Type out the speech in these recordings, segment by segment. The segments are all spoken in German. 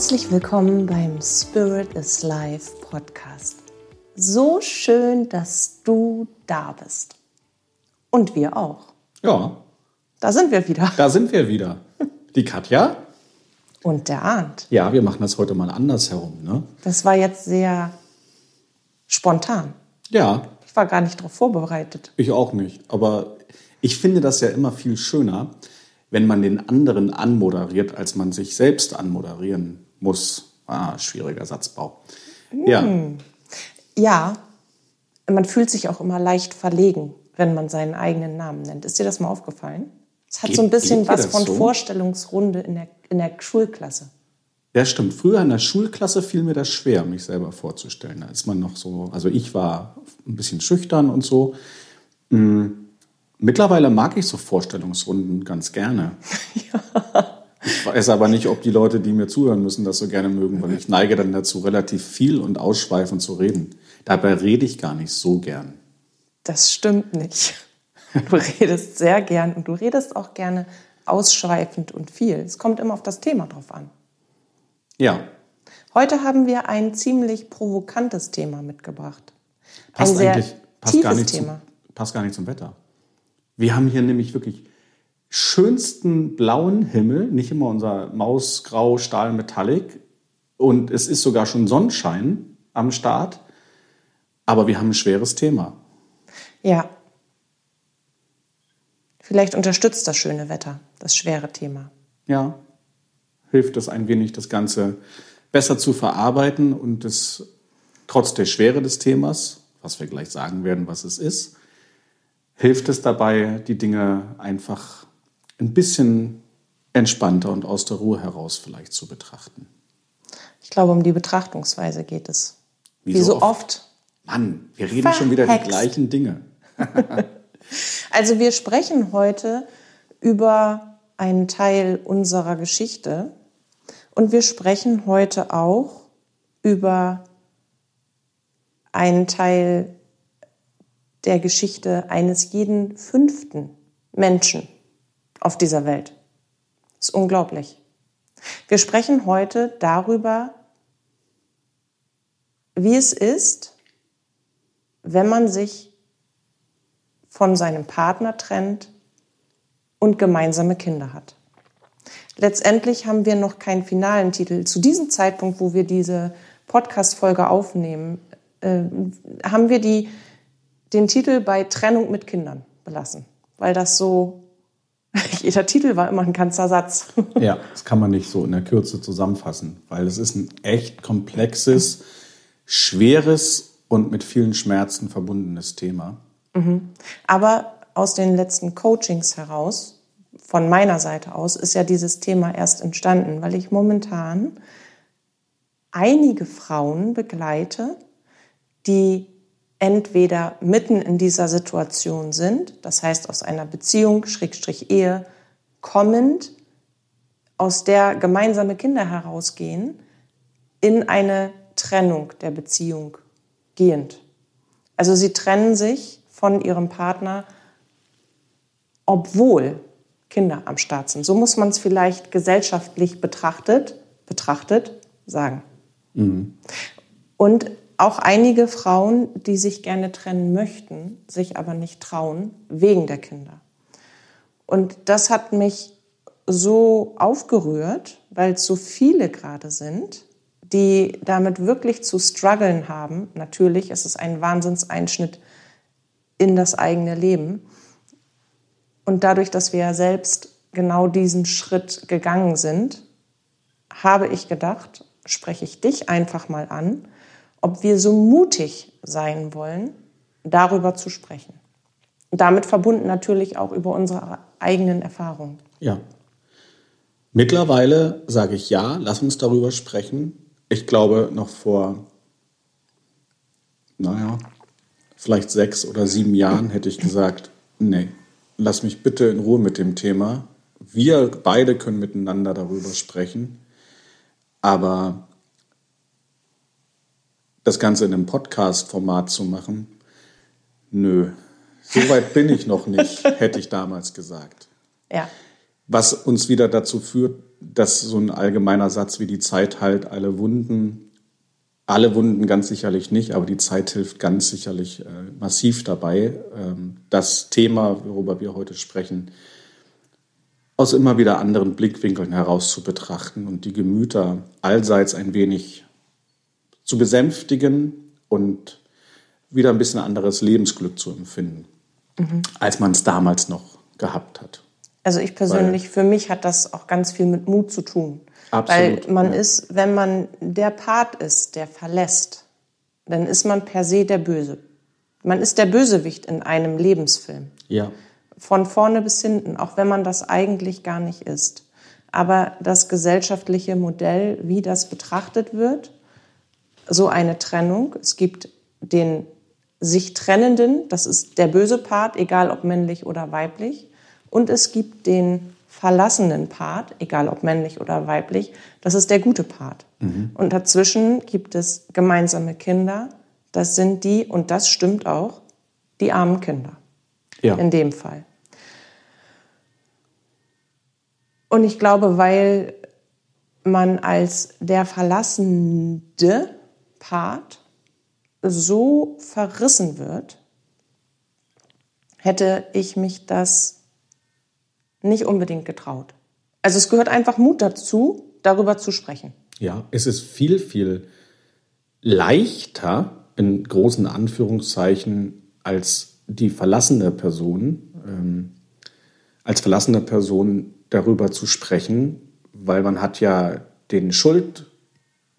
Herzlich willkommen beim Spirit is Life Podcast. So schön, dass du da bist. Und wir auch. Ja, Da sind wir wieder. da sind wir wieder. Die Katja? Und der Arndt. Ja, wir machen das heute mal andersherum, ne? Das war jetzt sehr spontan. Ja, Ich war gar nicht darauf vorbereitet. ich auch nicht. Aber ich finde das ja immer viel schöner, wenn man den anderen anmoderiert, als man sich selbst anmoderieren muss. Ah, schwieriger Satzbau. Ja, Ja, man fühlt sich auch immer leicht verlegen, wenn man seinen eigenen Namen nennt. Ist dir das mal aufgefallen? Es hat Geht- so ein bisschen was von so? Vorstellungsrunde in der, in der Schulklasse. ja, stimmt. Früher in der Schulklasse fiel mir das schwer, mich selber vorzustellen. Da ist man noch so, also ich war ein bisschen schüchtern und so. Mm, Mittlerweile mag ich so Vorstellungsrunden ganz gerne. Ich weiß aber nicht, ob die Leute, die mir zuhören müssen, das so gerne mögen, weil ich neige dann dazu, relativ viel und ausschweifend zu reden. Dabei rede ich gar nicht so gern. Das stimmt nicht. Du redest sehr gern und du redest auch gerne ausschweifend und viel. Es kommt immer auf das Thema drauf an. Ja, Heute haben wir ein ziemlich provokantes Thema mitgebracht. passt ein sehr eigentlich passt tiefes gar, nicht Thema. Zum, passt gar nicht zum Wetter. Wir haben hier nämlich wirklich schönsten blauen Himmel, nicht immer unser Mausgrau Stahl Metallic. Und es ist sogar schon Sonnenschein am Start. Aber wir haben ein schweres Thema. Ja. Vielleicht unterstützt das schöne Wetter das schwere Thema. ja, hilft es ein wenig, das Ganze besser zu verarbeiten und es trotz der Schwere des Themas, was wir gleich sagen werden, was es ist, hilft es dabei, die Dinge einfach ein bisschen entspannter und aus der Ruhe heraus vielleicht zu betrachten. Ich glaube, um die Betrachtungsweise geht es. Wie Wie, so so oft. Mann, wir reden schon wieder die Verhext. gleichen Dinge. Also wir sprechen heute über einen Teil unserer Geschichte und wir sprechen heute auch über einen Teil der Geschichte eines jeden fünften Menschen auf dieser Welt. Das ist unglaublich. Wir sprechen heute darüber, wie es ist, wenn man sich von seinem Partner trennt und gemeinsame Kinder hat. Letztendlich haben wir noch keinen finalen Titel. Zu diesem Zeitpunkt, wo wir diese Podcast-Folge aufnehmen, äh, haben wir die, den Titel bei Trennung mit Kindern belassen, weil das so, jeder Titel war immer ein ganzer Satz. Ja, das kann man nicht so in der Kürze zusammenfassen, weil es ist ein echt komplexes, schweres und mit vielen Schmerzen verbundenes Thema. Aber aus den letzten Coachings heraus, von meiner Seite aus, ist ja dieses Thema erst entstanden, weil ich momentan einige Frauen begleite, die entweder mitten in dieser Situation sind, das heißt aus einer Beziehung, Schrägstrich Ehe, kommend, aus der gemeinsame Kinder herausgehen, in eine Trennung der Beziehung gehend. Also sie trennen sich von ihrem Partner, obwohl Kinder am Start sind. So muss man es vielleicht gesellschaftlich betrachtet, betrachtet sagen. Und auch einige Frauen, die sich gerne trennen möchten, sich aber nicht trauen, wegen der Kinder. Und das hat mich so aufgerührt, weil es so viele gerade sind, die damit wirklich zu strugglen haben. Natürlich ist es ein Wahnsinnseinschnitt in das eigene Leben. Und dadurch, dass wir ja selbst genau diesen Schritt gegangen sind, habe ich gedacht, spreche ich dich einfach mal an, ob wir so mutig sein wollen, darüber zu sprechen. Damit verbunden natürlich auch über unsere eigenen Erfahrungen. Ja. Mittlerweile sage ich ja, lass uns darüber sprechen. Ich glaube, noch vor, naja, vielleicht sechs oder sieben Jahren hätte ich gesagt, nee, lass mich bitte in Ruhe mit dem Thema. Wir beide können miteinander darüber sprechen. Aber das Ganze in einem Podcast-Format zu machen, nö, so weit bin ich noch nicht, hätte ich damals gesagt. Ja, Was uns wieder dazu führt, dass so ein allgemeiner Satz wie die Zeit heilt alle Wunden, alle Wunden ganz sicherlich nicht, aber die Zeit hilft ganz sicherlich äh, massiv dabei, ähm, das Thema, worüber wir heute sprechen, aus immer wieder anderen Blickwinkeln heraus zu betrachten und die Gemüter allseits ein wenig zu besänftigen und wieder ein bisschen anderes Lebensglück zu empfinden, mhm. als man es damals noch gehabt hat. Also ich persönlich, Weil, für mich hat das auch ganz viel mit Mut zu tun. Absolut, Weil man ja. ist, wenn man der Part ist, der verlässt, dann ist man per se der Böse. Man ist der Bösewicht in einem Lebensfilm. Ja. Von vorne bis hinten, auch wenn man das eigentlich gar nicht ist. Aber das gesellschaftliche Modell, wie das betrachtet wird, so eine Trennung. Es gibt den sich Trennenden, das ist der böse Part, egal ob männlich oder weiblich. Und es gibt den verlassenen Part, egal ob männlich oder weiblich, das ist der gute Part. Mhm. Und dazwischen gibt es gemeinsame Kinder, das sind die, und das stimmt auch, die armen Kinder. Ja. In dem Fall. Und ich glaube, weil man als der verlassende Part so verrissen wird, hätte ich mich das nicht unbedingt getraut. Also es gehört einfach Mut dazu, darüber zu sprechen. Ja, es ist viel, viel leichter, in großen Anführungszeichen, als die verlassene Person, ähm, als verlassene Person darüber zu sprechen, weil man hat ja den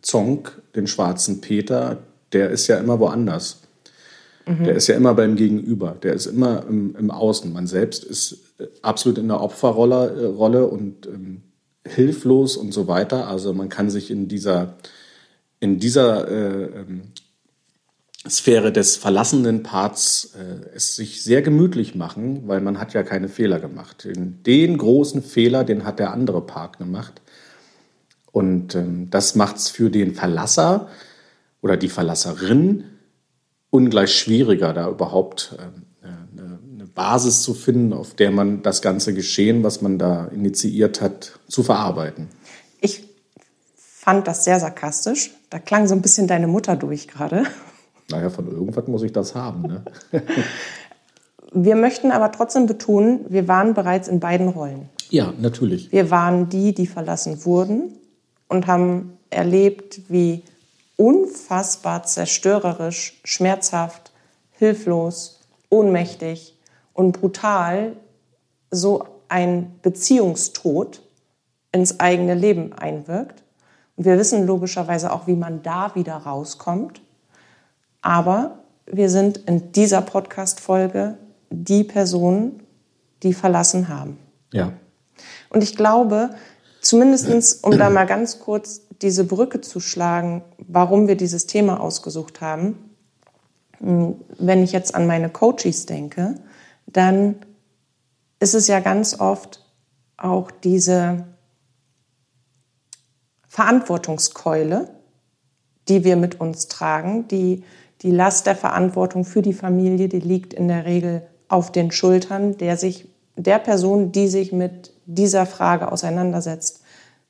Schuldzonk, den schwarzen Peter, der ist ja immer woanders. Mhm. Der ist ja immer beim Gegenüber, der ist immer im, im Außen. Man selbst ist äh, absolut in der Opferrolle äh, Rolle und ähm, hilflos und so weiter. Also man kann sich in dieser, in dieser äh, ähm, Sphäre des verlassenen Parts äh, es sich sehr gemütlich machen, weil man hat ja keine Fehler gemacht. Den, den großen Fehler, den hat der andere Part gemacht. Und ähm, das macht es für den Verlasser oder die Verlasserin ungleich schwieriger, da überhaupt äh, eine Basis zu finden, auf der man das ganze Geschehen, was man da initiiert hat, zu verarbeiten. Ich fand das sehr sarkastisch. Da klang so ein bisschen deine Mutter durch gerade. Naja, von irgendwas muss ich das haben. Ne? wir möchten aber trotzdem betonen, wir waren bereits in beiden Rollen. Ja, natürlich. Wir waren die, die verlassen wurden und haben erlebt, wie unfassbar zerstörerisch, schmerzhaft, hilflos, ohnmächtig und brutal so ein Beziehungstod ins eigene Leben einwirkt. Und wir wissen logischerweise auch, wie man da wieder rauskommt. Aber wir sind in dieser Podcast-Folge die Personen, die verlassen haben. Ja. Und ich glaube, zumindestens, um da mal ganz kurz diese Brücke zu schlagen, warum wir dieses Thema ausgesucht haben, hm, wenn ich jetzt an meine Coaches denke, dann ist es ja ganz oft auch diese Verantwortungskeule, die wir mit uns tragen. Die, die Last der Verantwortung für die Familie, die liegt in der Regel auf den Schultern der, sich, der Person, die sich mit dieser Frage auseinandersetzt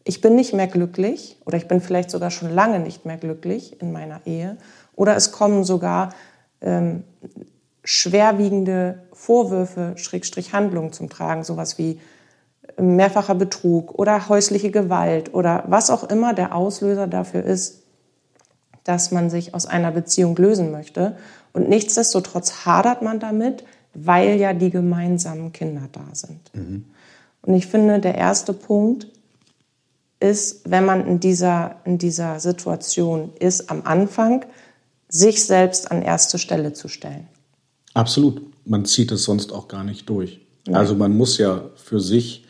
ich bin nicht mehr glücklich oder ich bin vielleicht sogar schon lange nicht mehr glücklich in meiner Ehe oder es kommen sogar ähm, schwerwiegende Vorwürfe, Schrägstrich Handlungen zum Tragen, sowas wie mehrfacher Betrug oder häusliche Gewalt oder was auch immer der Auslöser dafür ist, dass man sich aus einer Beziehung lösen möchte. Und nichtsdestotrotz hadert man damit, weil ja die gemeinsamen Kinder da sind. Mhm. Und ich finde, der erste Punkt ist, wenn man in dieser, in dieser Situation ist, am Anfang, sich selbst an erste Stelle zu stellen. Absolut. Man zieht es sonst auch gar nicht durch. Ja. Also man muss ja für sich,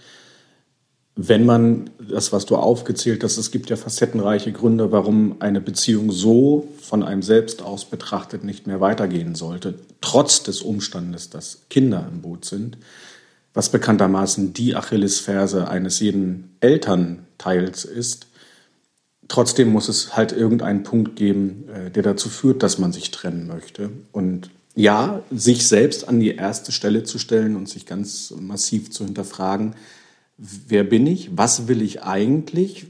wenn man das, was du aufgezählt hast, es gibt ja facettenreiche Gründe, warum eine Beziehung so von einem selbst aus betrachtet nicht mehr weitergehen sollte, trotz des Umstandes, dass Kinder im Boot sind was bekanntermaßen die Achillesferse eines jeden Elternteils ist. Trotzdem muss es halt irgendeinen Punkt geben, äh, der dazu führt, dass man sich trennen möchte. Und ja, sich selbst an die erste Stelle zu stellen und sich ganz massiv zu hinterfragen, wer bin ich, was will ich eigentlich,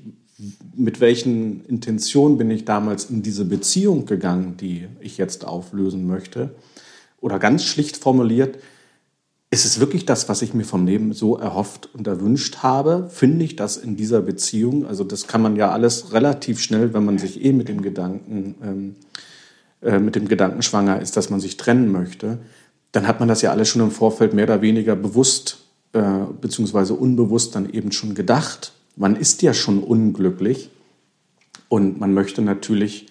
mit welchen Intentionen bin ich damals in diese Beziehung gegangen, die ich jetzt auflösen möchte. Oder ganz schlicht formuliert, ist es wirklich das, was ich mir vom Leben so erhofft und erwünscht habe? Finde ich das in dieser Beziehung? Also das kann man ja alles relativ schnell, wenn man sich eh mit dem Gedanken, ähm, äh, mit dem Gedanken schwanger ist, dass man sich trennen möchte, dann hat man das ja alles schon im Vorfeld mehr oder weniger bewusst äh, beziehungsweise unbewusst dann eben schon gedacht. Man ist ja schon unglücklich und man möchte natürlich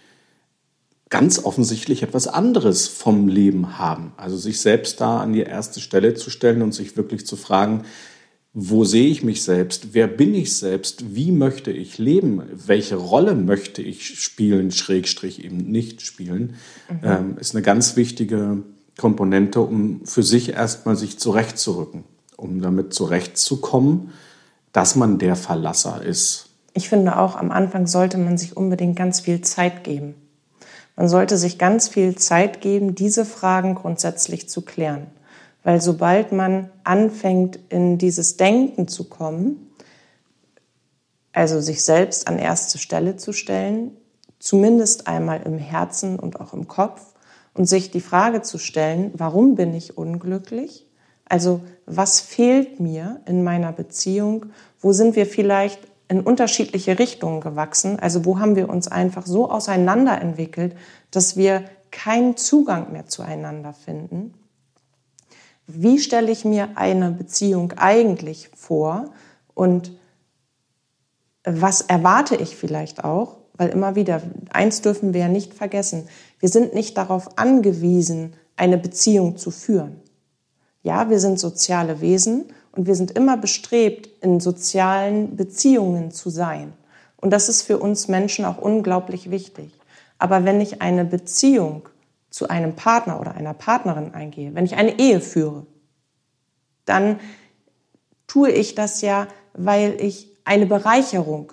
ganz offensichtlich etwas anderes vom Leben haben. Also sich selbst da an die erste Stelle zu stellen und sich wirklich zu fragen, wo sehe ich mich selbst? Wer bin ich selbst? Wie möchte ich leben? Welche Rolle möchte ich spielen, Schrägstrich eben nicht spielen? Mhm. Ähm, ist eine ganz wichtige Komponente, um für sich erstmal sich zurechtzurücken, um damit zurechtzukommen, dass man der Verlasser ist. Ich finde auch, am Anfang sollte man sich unbedingt ganz viel Zeit geben. Man sollte sich ganz viel Zeit geben, diese Fragen grundsätzlich zu klären. Weil sobald man anfängt, in dieses Denken zu kommen, also sich selbst an erste Stelle zu stellen, zumindest einmal im Herzen und auch im Kopf, und sich die Frage zu stellen, warum bin ich unglücklich? Also was fehlt mir in meiner Beziehung? Wo sind wir vielleicht in unterschiedliche Richtungen gewachsen. Also wo haben wir uns einfach so auseinanderentwickelt, dass wir keinen Zugang mehr zueinander finden. Wie stelle ich mir eine Beziehung eigentlich vor und was erwarte ich vielleicht auch? Weil immer wieder, eins dürfen wir ja nicht vergessen, wir sind nicht darauf angewiesen, eine Beziehung zu führen. Ja, wir sind soziale Wesen und wir sind immer bestrebt, in sozialen Beziehungen zu sein. Und das ist für uns Menschen auch unglaublich wichtig. Aber wenn ich eine Beziehung zu einem Partner oder einer Partnerin eingehe, wenn ich eine Ehe führe, dann tue ich das ja, weil ich eine Bereicherung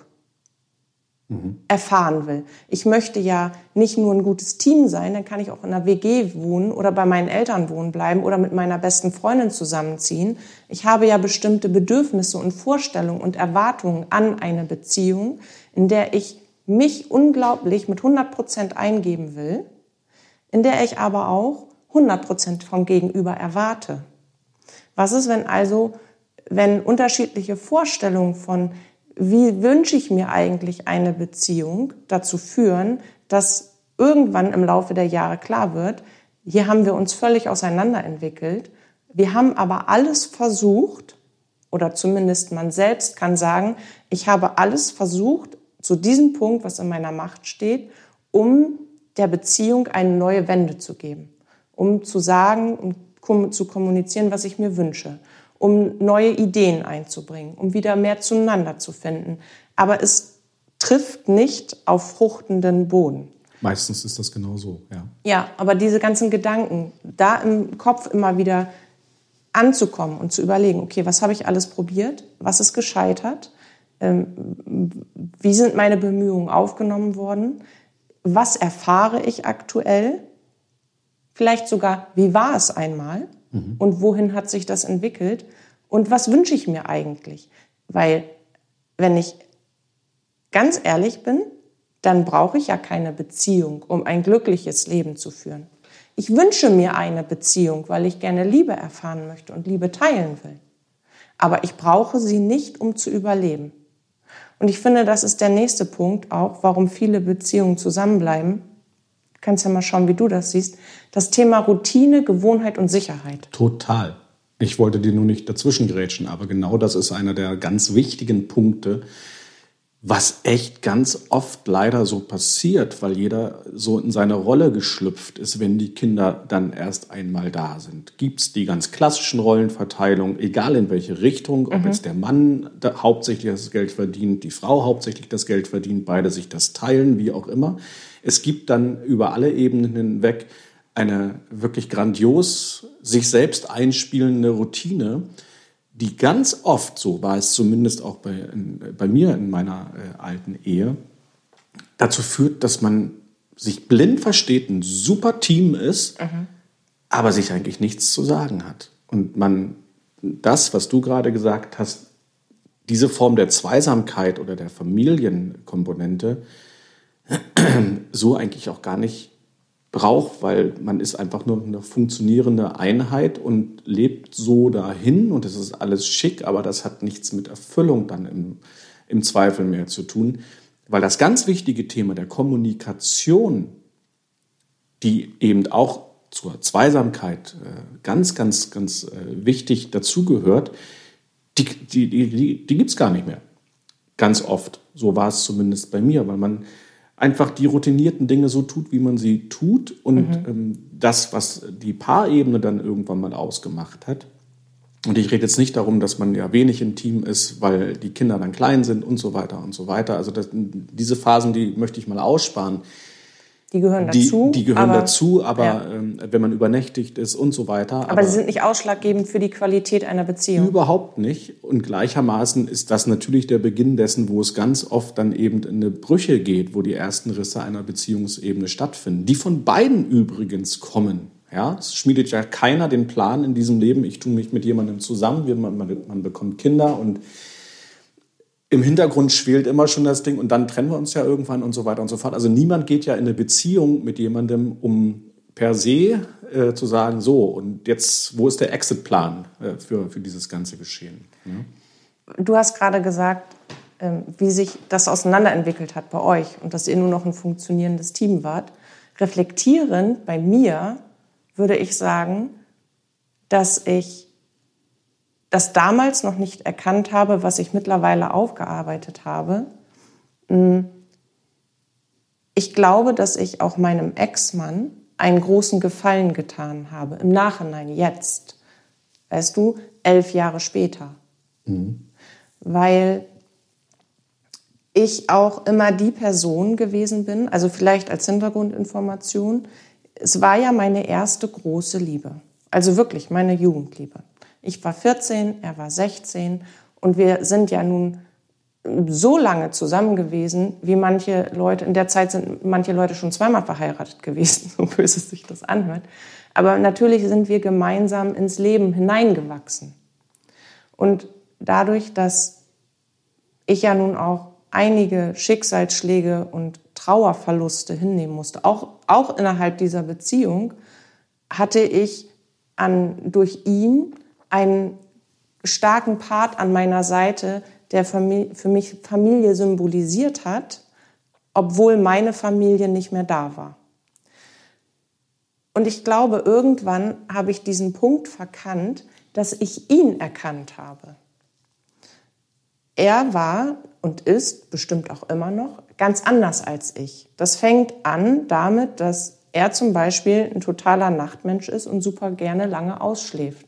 mhm. erfahren will. Ich möchte ja nicht nur ein gutes Team sein, dann kann ich auch in einer WG wohnen oder bei meinen Eltern wohnen bleiben oder mit meiner besten Freundin zusammenziehen. Ich habe ja bestimmte Bedürfnisse und Vorstellungen und Erwartungen an eine Beziehung, in der ich mich unglaublich mit 100 Prozent eingeben will, in der ich aber auch 100 Prozent vom Gegenüber erwarte. Was ist, wenn also, wenn unterschiedliche Vorstellungen von wie wünsche ich mir eigentlich eine Beziehung, dazu führen, dass irgendwann im Laufe der Jahre klar wird, hier haben wir uns völlig auseinanderentwickelt. Wir haben aber alles versucht, oder zumindest man selbst kann sagen, ich habe alles versucht, zu diesem Punkt, was in meiner Macht steht, um der Beziehung eine neue Wende zu geben, um zu sagen und zu kommunizieren, was ich mir wünsche um neue Ideen einzubringen, um wieder mehr zueinander zu finden. Aber es trifft nicht auf fruchtenden Boden. Meistens ist das genau so, ja. Ja, aber diese ganzen Gedanken, da im Kopf immer wieder anzukommen und zu überlegen, okay, was habe ich alles probiert? Was ist gescheitert? Ähm, wie sind meine Bemühungen aufgenommen worden? Was erfahre ich aktuell? Vielleicht sogar, wie war es einmal? Mhm. Und wohin hat sich das entwickelt? Und was wünsche ich mir eigentlich? Weil, wenn ich ganz ehrlich bin, dann brauche ich ja keine Beziehung, um ein glückliches Leben zu führen. Ich wünsche mir eine Beziehung, weil ich gerne Liebe erfahren möchte und Liebe teilen will. Aber ich brauche sie nicht, um zu überleben. Und ich finde, das ist der nächste Punkt auch, warum viele Beziehungen zusammenbleiben, kannst ja mal schauen, wie du das siehst. Das Thema Routine, Gewohnheit und Sicherheit. Total. Ich wollte dir nur nicht dazwischen grätschen, aber genau das ist einer der ganz wichtigen Punkte, was echt ganz oft leider so passiert, weil jeder so in seine Rolle geschlüpft ist, wenn die Kinder dann erst einmal da sind. Gibt es die ganz klassischen Rollenverteilungen, egal in welche Richtung, ob mhm. jetzt der Mann hauptsächlich das Geld verdient, die Frau hauptsächlich das Geld verdient, beide sich das teilen, wie auch immer. Es gibt dann über alle Ebenen hinweg eine wirklich grandios sich selbst einspielende Routine, die ganz oft, so war es zumindest auch bei, in, bei mir in meiner äh, alten Ehe, dazu führt, dass man sich blind versteht, ein super Team ist, mhm. aber sich eigentlich nichts zu sagen hat. Und man das, was du gerade gesagt hast, diese Form der Zweisamkeit oder der Familienkomponente so eigentlich auch gar nicht braucht, weil man ist einfach nur eine funktionierende Einheit und lebt so dahin und es ist alles schick, aber das hat nichts mit Erfüllung dann im, im Zweifel mehr zu tun, weil das ganz wichtige Thema der Kommunikation, die eben auch zur Zweisamkeit äh, ganz, ganz, ganz äh, wichtig dazugehört, die, die, die, die gibt es gar nicht mehr. Ganz oft. So war es zumindest bei mir, weil man einfach die routinierten Dinge so tut, wie man sie tut und mhm. ähm, das, was die Paarebene dann irgendwann mal ausgemacht hat. Und ich rede jetzt nicht darum, dass man ja wenig im Team ist, weil die Kinder dann klein sind und so weiter und so weiter. Also das, diese Phasen, die möchte ich mal aussparen. Die gehören dazu. Die, die gehören aber, dazu, aber ja. ähm, wenn man übernächtigt ist und so weiter. Aber, aber, sie sind nicht ausschlaggebend für die Qualität einer Beziehung. Überhaupt nicht. Und gleichermaßen ist das natürlich der Beginn dessen, wo es ganz oft dann eben in eine Brüche geht, wo die ersten Risse einer Beziehungsebene stattfinden. Die von beiden übrigens kommen. Ja, es schmiedet ja keiner den Plan in diesem Leben, ich tue mich mit jemandem zusammen, man, man, man bekommt Kinder und im Hintergrund schwelt immer schon das Ding und dann trennen wir uns ja irgendwann und so weiter und so fort. Also niemand geht ja in eine Beziehung mit jemandem, um per se äh, zu sagen, so und jetzt, wo ist der Exitplan äh, für, für dieses ganze Geschehen? Ja? Du hast gerade gesagt, äh, wie sich das auseinanderentwickelt hat bei euch und dass ihr nur noch ein funktionierendes Team wart. Reflektierend bei mir würde ich sagen, dass ich das damals noch nicht erkannt habe, was ich mittlerweile aufgearbeitet habe. Hm. Ich glaube, dass ich auch meinem Ex-Mann einen großen Gefallen getan habe. Im Nachhinein, jetzt. Weißt du, elf Jahre später. Mhm. Weil ich auch immer die Person gewesen bin, also vielleicht als Hintergrundinformation, es war ja meine erste große Liebe. Also wirklich meine Jugendliebe. Ich war 14, er war 16 und wir sind ja nun so lange zusammen gewesen, wie manche Leute, in der Zeit sind manche Leute schon zweimal verheiratet gewesen, so böse sich das anhört. Aber natürlich sind wir gemeinsam ins Leben hineingewachsen. Und dadurch, dass ich ja nun auch einige Schicksalsschläge und Trauerverluste hinnehmen musste, auch, auch innerhalb dieser Beziehung, hatte ich an, durch ihn einen starken Part an meiner Seite, der für mich Familie symbolisiert hat, obwohl meine Familie nicht mehr da war. Und ich glaube, irgendwann habe ich diesen Punkt verkannt, dass ich ihn erkannt habe. Er war und ist bestimmt auch immer noch ganz anders als ich. Das fängt an damit, dass er zum Beispiel ein totaler Nachtmensch ist und super gerne lange ausschläft.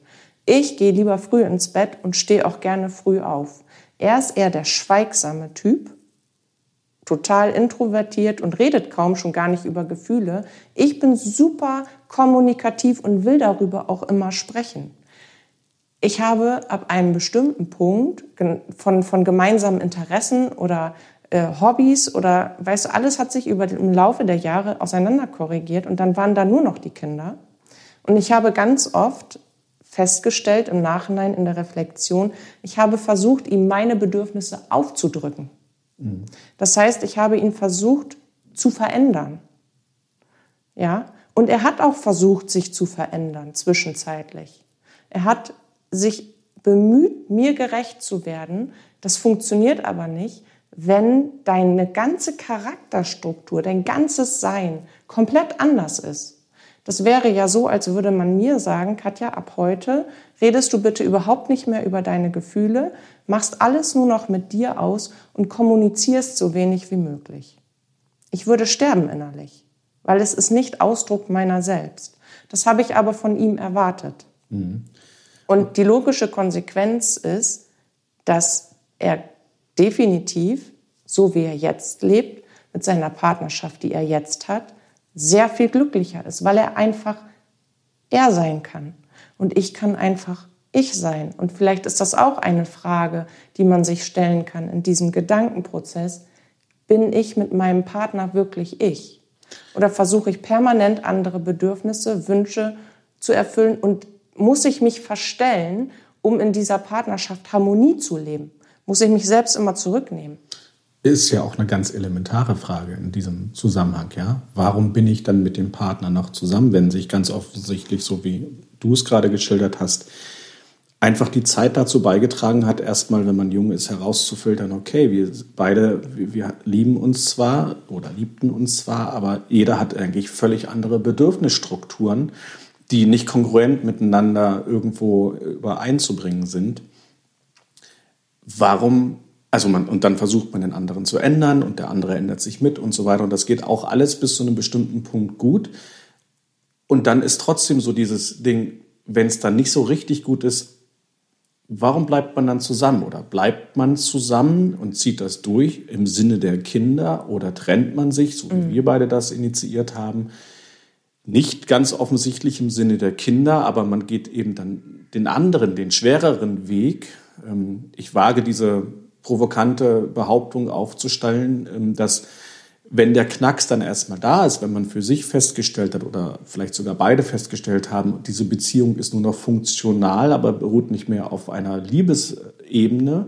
Ich gehe lieber früh ins Bett und stehe auch gerne früh auf. Er ist eher der schweigsame Typ, total introvertiert und redet kaum schon gar nicht über Gefühle. Ich bin super kommunikativ und will darüber auch immer sprechen. Ich habe ab einem bestimmten Punkt von, von gemeinsamen Interessen oder äh, Hobbys oder weißt du, alles hat sich über im Laufe der Jahre auseinander korrigiert und dann waren da nur noch die Kinder. Und ich habe ganz oft festgestellt im Nachhinein in der Reflexion, ich habe versucht, ihm meine Bedürfnisse aufzudrücken. Das heißt, ich habe ihn versucht zu verändern. Ja, und er hat auch versucht, sich zu verändern zwischenzeitlich. Er hat sich bemüht, mir gerecht zu werden. Das funktioniert aber nicht, wenn deine ganze Charakterstruktur, dein ganzes Sein komplett anders ist. Das wäre ja so, als würde man mir sagen, Katja, ab heute redest du bitte überhaupt nicht mehr über deine Gefühle, machst alles nur noch mit dir aus und kommunizierst so wenig wie möglich. Ich würde sterben innerlich, weil es ist nicht Ausdruck meiner selbst. Das habe ich aber von ihm erwartet. Mhm. Und die logische Konsequenz ist, dass er definitiv, so wie er jetzt lebt, mit seiner Partnerschaft, die er jetzt hat, sehr viel glücklicher ist, weil er einfach er sein kann. Und ich kann einfach ich sein. Und vielleicht ist das auch eine Frage, die man sich stellen kann in diesem Gedankenprozess. Bin ich mit meinem Partner wirklich ich? Oder versuche ich permanent andere Bedürfnisse, Wünsche zu erfüllen und muss ich mich verstellen, um in dieser Partnerschaft Harmonie zu leben? Muss ich mich selbst immer zurücknehmen? Ist ja auch eine ganz elementare Frage in diesem Zusammenhang, ja. Warum bin ich dann mit dem Partner noch zusammen, wenn sich ganz offensichtlich, so wie du es gerade geschildert hast, einfach die Zeit dazu beigetragen hat, erstmal, wenn man jung ist, herauszufiltern, okay, wir beide, wir lieben uns zwar oder liebten uns zwar, aber jeder hat eigentlich völlig andere Bedürfnisstrukturen, die nicht kongruent miteinander irgendwo übereinzubringen sind. Warum, also man, und dann versucht man den anderen zu ändern und der andere ändert sich mit und so weiter. Und das geht auch alles bis zu einem bestimmten Punkt gut. Und dann ist trotzdem so dieses Ding, wenn es dann nicht so richtig gut ist, Warum bleibt man dann zusammen? Oder bleibt man zusammen und zieht das durch im Sinne der Kinder? Oder trennt man sich, so wie mhm. wir beide das initiiert haben? Nicht ganz offensichtlich im Sinne der Kinder, aber man geht eben dann den anderen, den schwereren Weg. Ähm, ich wage diese provokante Behauptung aufzustellen, ähm, dass wenn der Knacks dann erstmal da ist, wenn man für sich festgestellt hat oder vielleicht sogar beide festgestellt haben, diese Beziehung ist nur noch funktional, aber beruht nicht mehr auf einer Liebesebene,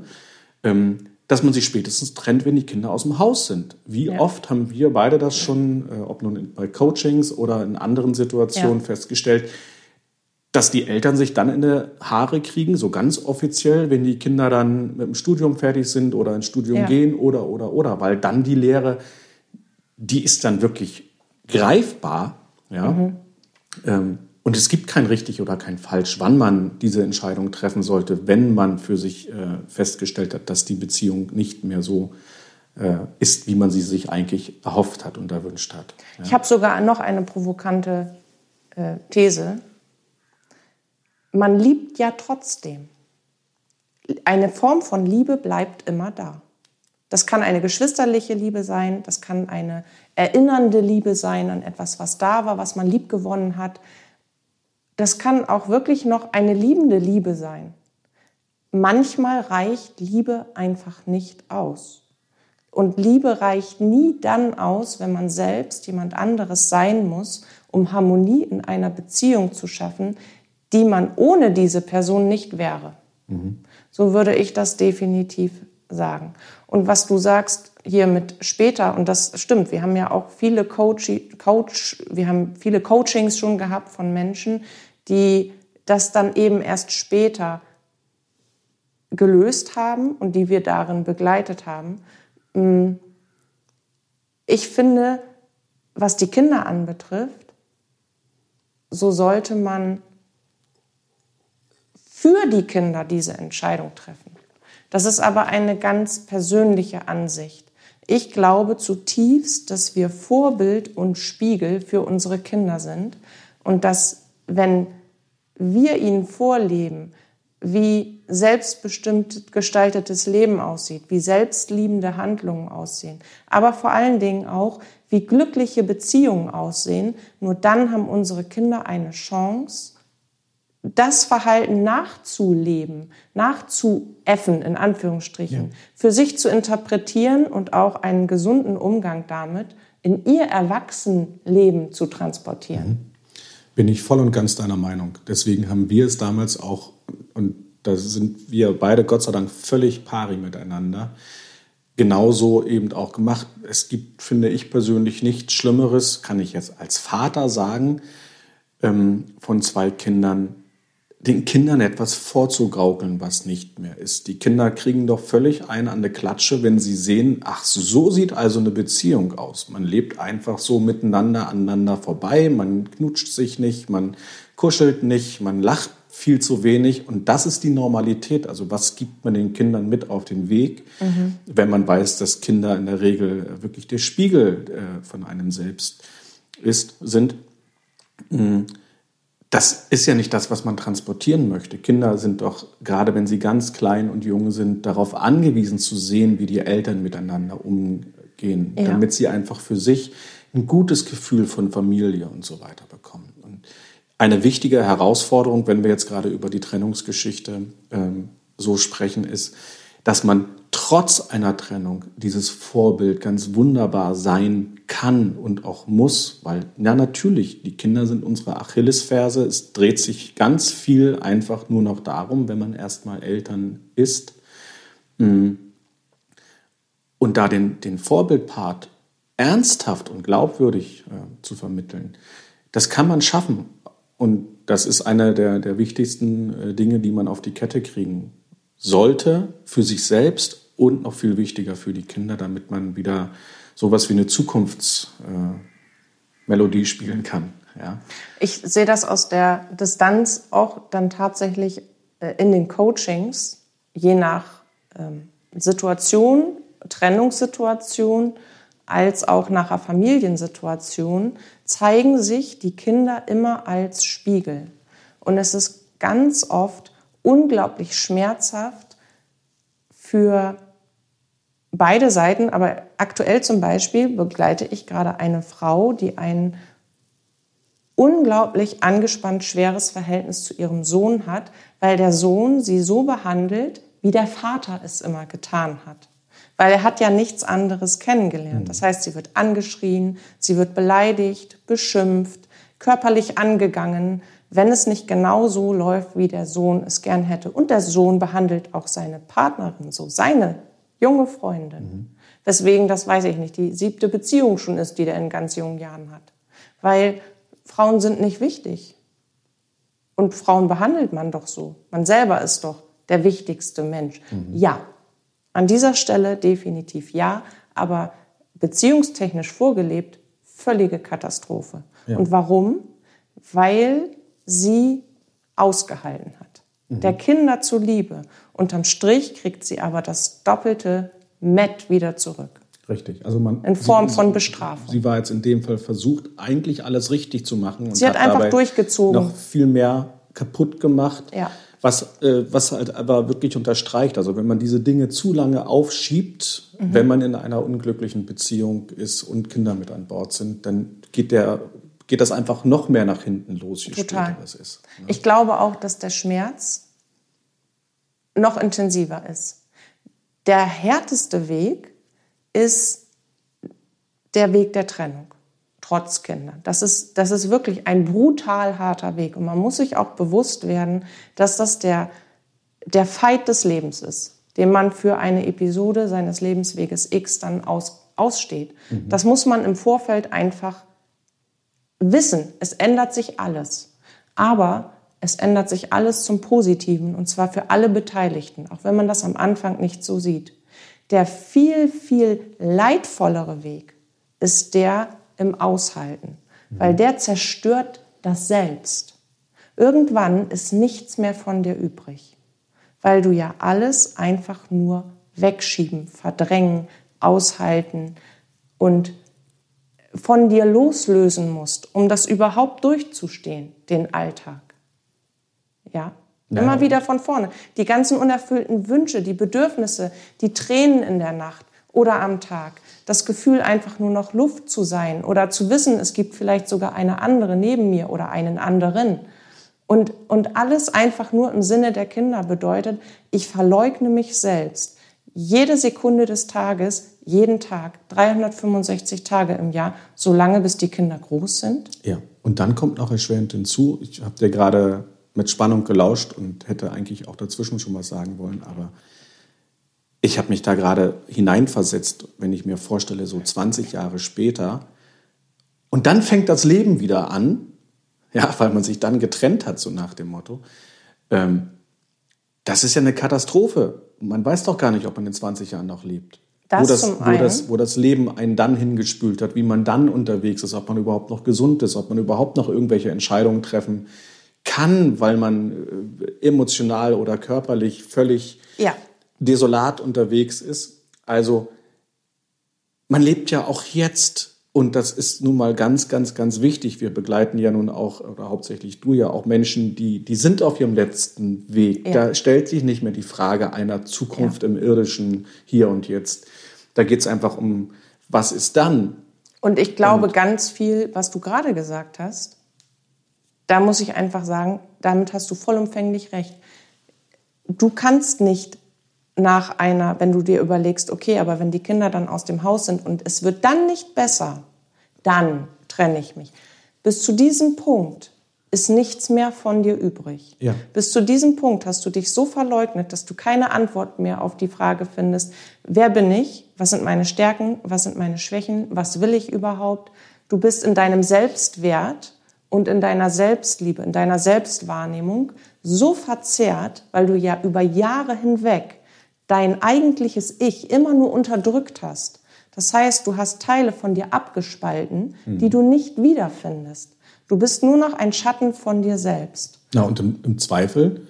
ähm, dass man sich spätestens trennt, wenn die Kinder aus dem Haus sind. Wie ja. oft haben wir beide das schon, äh, ob nun bei Coachings oder in anderen Situationen ja. festgestellt, dass die Eltern sich dann in die Haare kriegen, so ganz offiziell, wenn die Kinder dann mit dem Studium fertig sind oder ins Studium ja. gehen oder, oder, oder, weil dann die Lehre die ist dann wirklich greifbar. Ja? Mhm. Ähm, und es gibt kein richtig oder kein falsch, wann man diese Entscheidung treffen sollte, wenn man für sich äh, festgestellt hat, dass die Beziehung nicht mehr so äh, ist, wie man sie sich eigentlich erhofft hat und erwünscht hat. Ja? Ich habe sogar noch eine provokante äh, These. Man liebt ja trotzdem. Eine Form von Liebe bleibt immer da. Das kann eine geschwisterliche Liebe sein, das kann eine erinnernde Liebe sein an etwas, was da war, was man lieb gewonnen hat. Das kann auch wirklich noch eine liebende Liebe sein. Manchmal reicht Liebe einfach nicht aus. Und Liebe reicht nie dann aus, wenn man selbst jemand anderes sein muss, um Harmonie in einer Beziehung zu schaffen, die man ohne diese Person nicht wäre. Mhm. So würde ich das definitiv sagen. Und was du sagst hier mit später, und das stimmt, wir haben ja auch viele Coach, Coach, wir haben viele Coachings schon gehabt von Menschen, die das dann eben erst später gelöst haben und die wir darin begleitet haben. Mm, ich finde, was die Kinder anbetrifft, so sollte man für die Kinder diese Entscheidung treffen. Das ist aber eine ganz persönliche Ansicht. Ich glaube zutiefst, dass wir Vorbild und Spiegel für unsere Kinder sind und dass wenn wir ihnen vorleben, wie selbstbestimmt gestaltetes Leben aussieht, wie selbstliebende Handlungen aussehen, aber vor allen Dingen auch, wie glückliche Beziehungen aussehen, nur dann haben unsere Kinder eine Chance, das Verhalten nachzuleben, nachzuäffen, in Anführungsstrichen, ja. für sich zu interpretieren und auch einen gesunden Umgang damit in ihr Erwachsenenleben zu transportieren. Mhm. Bin ich voll und ganz deiner Meinung. Deswegen haben wir es damals auch, und da sind wir beide Gott sei Dank völlig pari miteinander, genauso eben auch gemacht. Es gibt, finde ich persönlich, nichts Schlimmeres, kann ich jetzt als Vater sagen, ähm, von zwei Kindern, den Kindern etwas vorzugaukeln, was nicht mehr ist. Die Kinder kriegen doch völlig eine an der Klatsche, wenn sie sehen, ach, so sieht also eine Beziehung aus. Man lebt einfach so miteinander aneinander vorbei, man knutscht sich nicht, man kuschelt nicht, man lacht viel zu wenig und das ist die Normalität. Also was gibt man den Kindern mit auf den Weg, mhm. wenn man weiß, dass Kinder in der Regel wirklich der Spiegel äh, von einem selbst ist, sind. Mhm das ist ja nicht das, was man transportieren möchte. Kinder sind doch, gerade wenn sie ganz klein und jung sind, darauf angewiesen zu sehen, wie die Eltern miteinander umgehen, ja. damit sie einfach für sich ein gutes Gefühl von Familie und so weiter bekommen. Und eine wichtige Herausforderung, wenn wir jetzt gerade über die Trennungsgeschichte ähm, so sprechen, ist, dass man trotz einer Trennung dieses Vorbild ganz wunderbar sein kann und auch muss, weil ja natürlich, die Kinder sind unsere Achillesferse. Es dreht sich ganz viel einfach nur noch darum, wenn man erstmal Eltern ist, Und da den, den Vorbildpart ernsthaft und glaubwürdig äh, zu vermitteln, das kann man schaffen. Und das ist einer der, der wichtigsten äh, Dinge, die man auf die Kette kriegen sollte für sich selbst und noch viel wichtiger für die Kinder, damit man wieder sowas wie eine Zukunftsmelodie spielen kann. Ja. Ich sehe das aus der Distanz auch dann tatsächlich äh, in den Coachings, je nach ähm, Situation, Trennungssituation, als auch nach einer Familiensituation, zeigen sich die Kinder immer als Spiegel. Und es ist ganz oft unglaublich schmerzhaft für beide Seiten. Aber aktuell zum Beispiel begleite ich gerade eine Frau, die ein unglaublich angespannt schweres Verhältnis zu ihrem Sohn hat, weil der Sohn sie so behandelt, wie der Vater es immer getan hat. Weil er hat ja nichts anderes kennengelernt. Das heißt, sie wird angeschrien, sie wird beleidigt, beschimpft, körperlich angegangen, wenn es nicht genau so läuft, wie der Sohn es gern hätte. Und der Sohn behandelt auch seine Partnerin so, seine junge Freundin. Mhm. Weswegen, das weiß ich nicht, die siebte Beziehung schon ist, die der in ganz jungen Jahren hat. Weil Frauen sind nicht wichtig. Und Frauen behandelt man doch so. Man selber ist doch der wichtigste Mensch. Mhm. Ja, an dieser Stelle definitiv ja, aber beziehungstechnisch vorgelebt, völlige Katastrophe. Ja. Und warum? Weil sie ausgehalten hat. Mhm. Der Kinder zuliebe. Unterm Strich kriegt sie aber das doppelte Met wieder zurück. Richtig. Also man, in Form sie, von Bestrafung. Sie war jetzt in dem Fall versucht, eigentlich alles richtig zu machen. Und sie hat, hat einfach durchgezogen. Noch viel mehr kaputt gemacht. Ja. Was, äh, was halt aber wirklich unterstreicht, also wenn man diese Dinge zu lange aufschiebt, mhm. wenn man in einer unglücklichen Beziehung ist und Kinder mit an Bord sind, dann geht der geht das einfach noch mehr nach hinten los, je Total. später das ist. Ne? Ich glaube auch, dass der Schmerz noch intensiver ist. Der härteste Weg ist der Weg der Trennung, trotz Kinder. Das ist, das ist wirklich ein brutal harter Weg. Und man muss sich auch bewusst werden, dass das der, der Fight des Lebens ist, den man für eine Episode seines Lebensweges X dann aus, aussteht. Mhm. Das muss man im Vorfeld einfach wissen. Es ändert sich alles. Aber es ändert sich alles zum Positiven und zwar für alle Beteiligten, auch wenn man das am Anfang nicht so sieht. Der viel, viel leidvollere Weg ist der im Aushalten, weil der zerstört das Selbst. Irgendwann ist nichts mehr von dir übrig, weil du ja alles einfach nur wegschieben, verdrängen, aushalten und von dir loslösen musst, um das überhaupt durchzustehen, den Alltag. Ja, Nein. immer wieder von vorne. Die ganzen unerfüllten Wünsche, die Bedürfnisse, die Tränen in der Nacht oder am Tag, das Gefühl einfach nur noch Luft zu sein oder zu wissen, es gibt vielleicht sogar eine andere neben mir oder einen anderen. Und, und alles einfach nur im Sinne der Kinder bedeutet, ich verleugne mich selbst. Jede Sekunde des Tages, jeden Tag, 365 Tage im Jahr, solange bis die Kinder groß sind. Ja, und dann kommt noch erschwerend hinzu, ich habe dir gerade mit Spannung gelauscht und hätte eigentlich auch dazwischen schon was sagen wollen, aber ich habe mich da gerade hineinversetzt, wenn ich mir vorstelle, so 20 Jahre später. Und dann fängt das Leben wieder an, ja, weil man sich dann getrennt hat, so nach dem Motto. Ähm, das ist ja eine Katastrophe. Man weiß doch gar nicht, ob man in 20 Jahren noch lebt. Das wo, das, wo, das, wo das Leben einen dann hingespült hat, wie man dann unterwegs ist, ob man überhaupt noch gesund ist, ob man überhaupt noch irgendwelche Entscheidungen treffen kann, weil man äh, emotional oder körperlich völlig ja. desolat unterwegs ist. Also man lebt ja auch jetzt und das ist nun mal ganz, ganz, ganz wichtig. Wir begleiten ja nun auch, oder hauptsächlich du ja auch Menschen, die, die sind auf ihrem letzten Weg. Ja. Da stellt sich nicht mehr die Frage einer Zukunft ja. im irdischen Hier und Jetzt. Da geht es einfach um, was ist dann? Und ich glaube, und ganz viel, was du gerade gesagt hast, da muss ich einfach sagen, damit hast du vollumfänglich recht. Du kannst nicht nach einer, wenn du dir überlegst, okay, aber wenn die Kinder dann aus dem Haus sind und es wird dann nicht besser, dann trenne ich mich. Bis zu diesem Punkt ist nichts mehr von dir übrig. Ja. Bis zu diesem Punkt hast du dich so verleugnet, dass du keine Antwort mehr auf die Frage findest, wer bin ich, was sind meine Stärken, was sind meine Schwächen, was will ich überhaupt. Du bist in deinem Selbstwert und in deiner Selbstliebe, in deiner Selbstwahrnehmung so verzerrt, weil du ja über Jahre hinweg dein eigentliches Ich immer nur unterdrückt hast. Das heißt, du hast Teile von dir abgespalten, die du nicht wiederfindest. Du bist nur noch ein Schatten von dir selbst. Na, und im, im Zweifel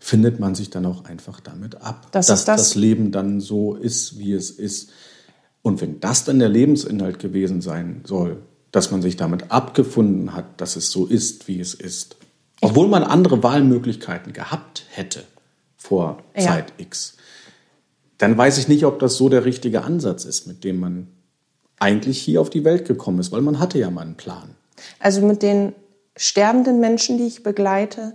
findet man sich dann auch einfach damit ab, Das dass das- das Leben dann so ist, wie es ist. Und wenn das dann der Lebensinhalt gewesen sein soll, dass man sich damit abgefunden hat, dass es so ist, wie es ist, obwohl man andere Wahlmöglichkeiten gehabt hätte vor Ja. Zeit X, dann weiß ich nicht, ob das so der richtige Ansatz ist, mit dem man eigentlich hier auf die Welt gekommen ist, weil man hatte ja mal einen Plan. Also mit den sterbenden Menschen, die ich begleite,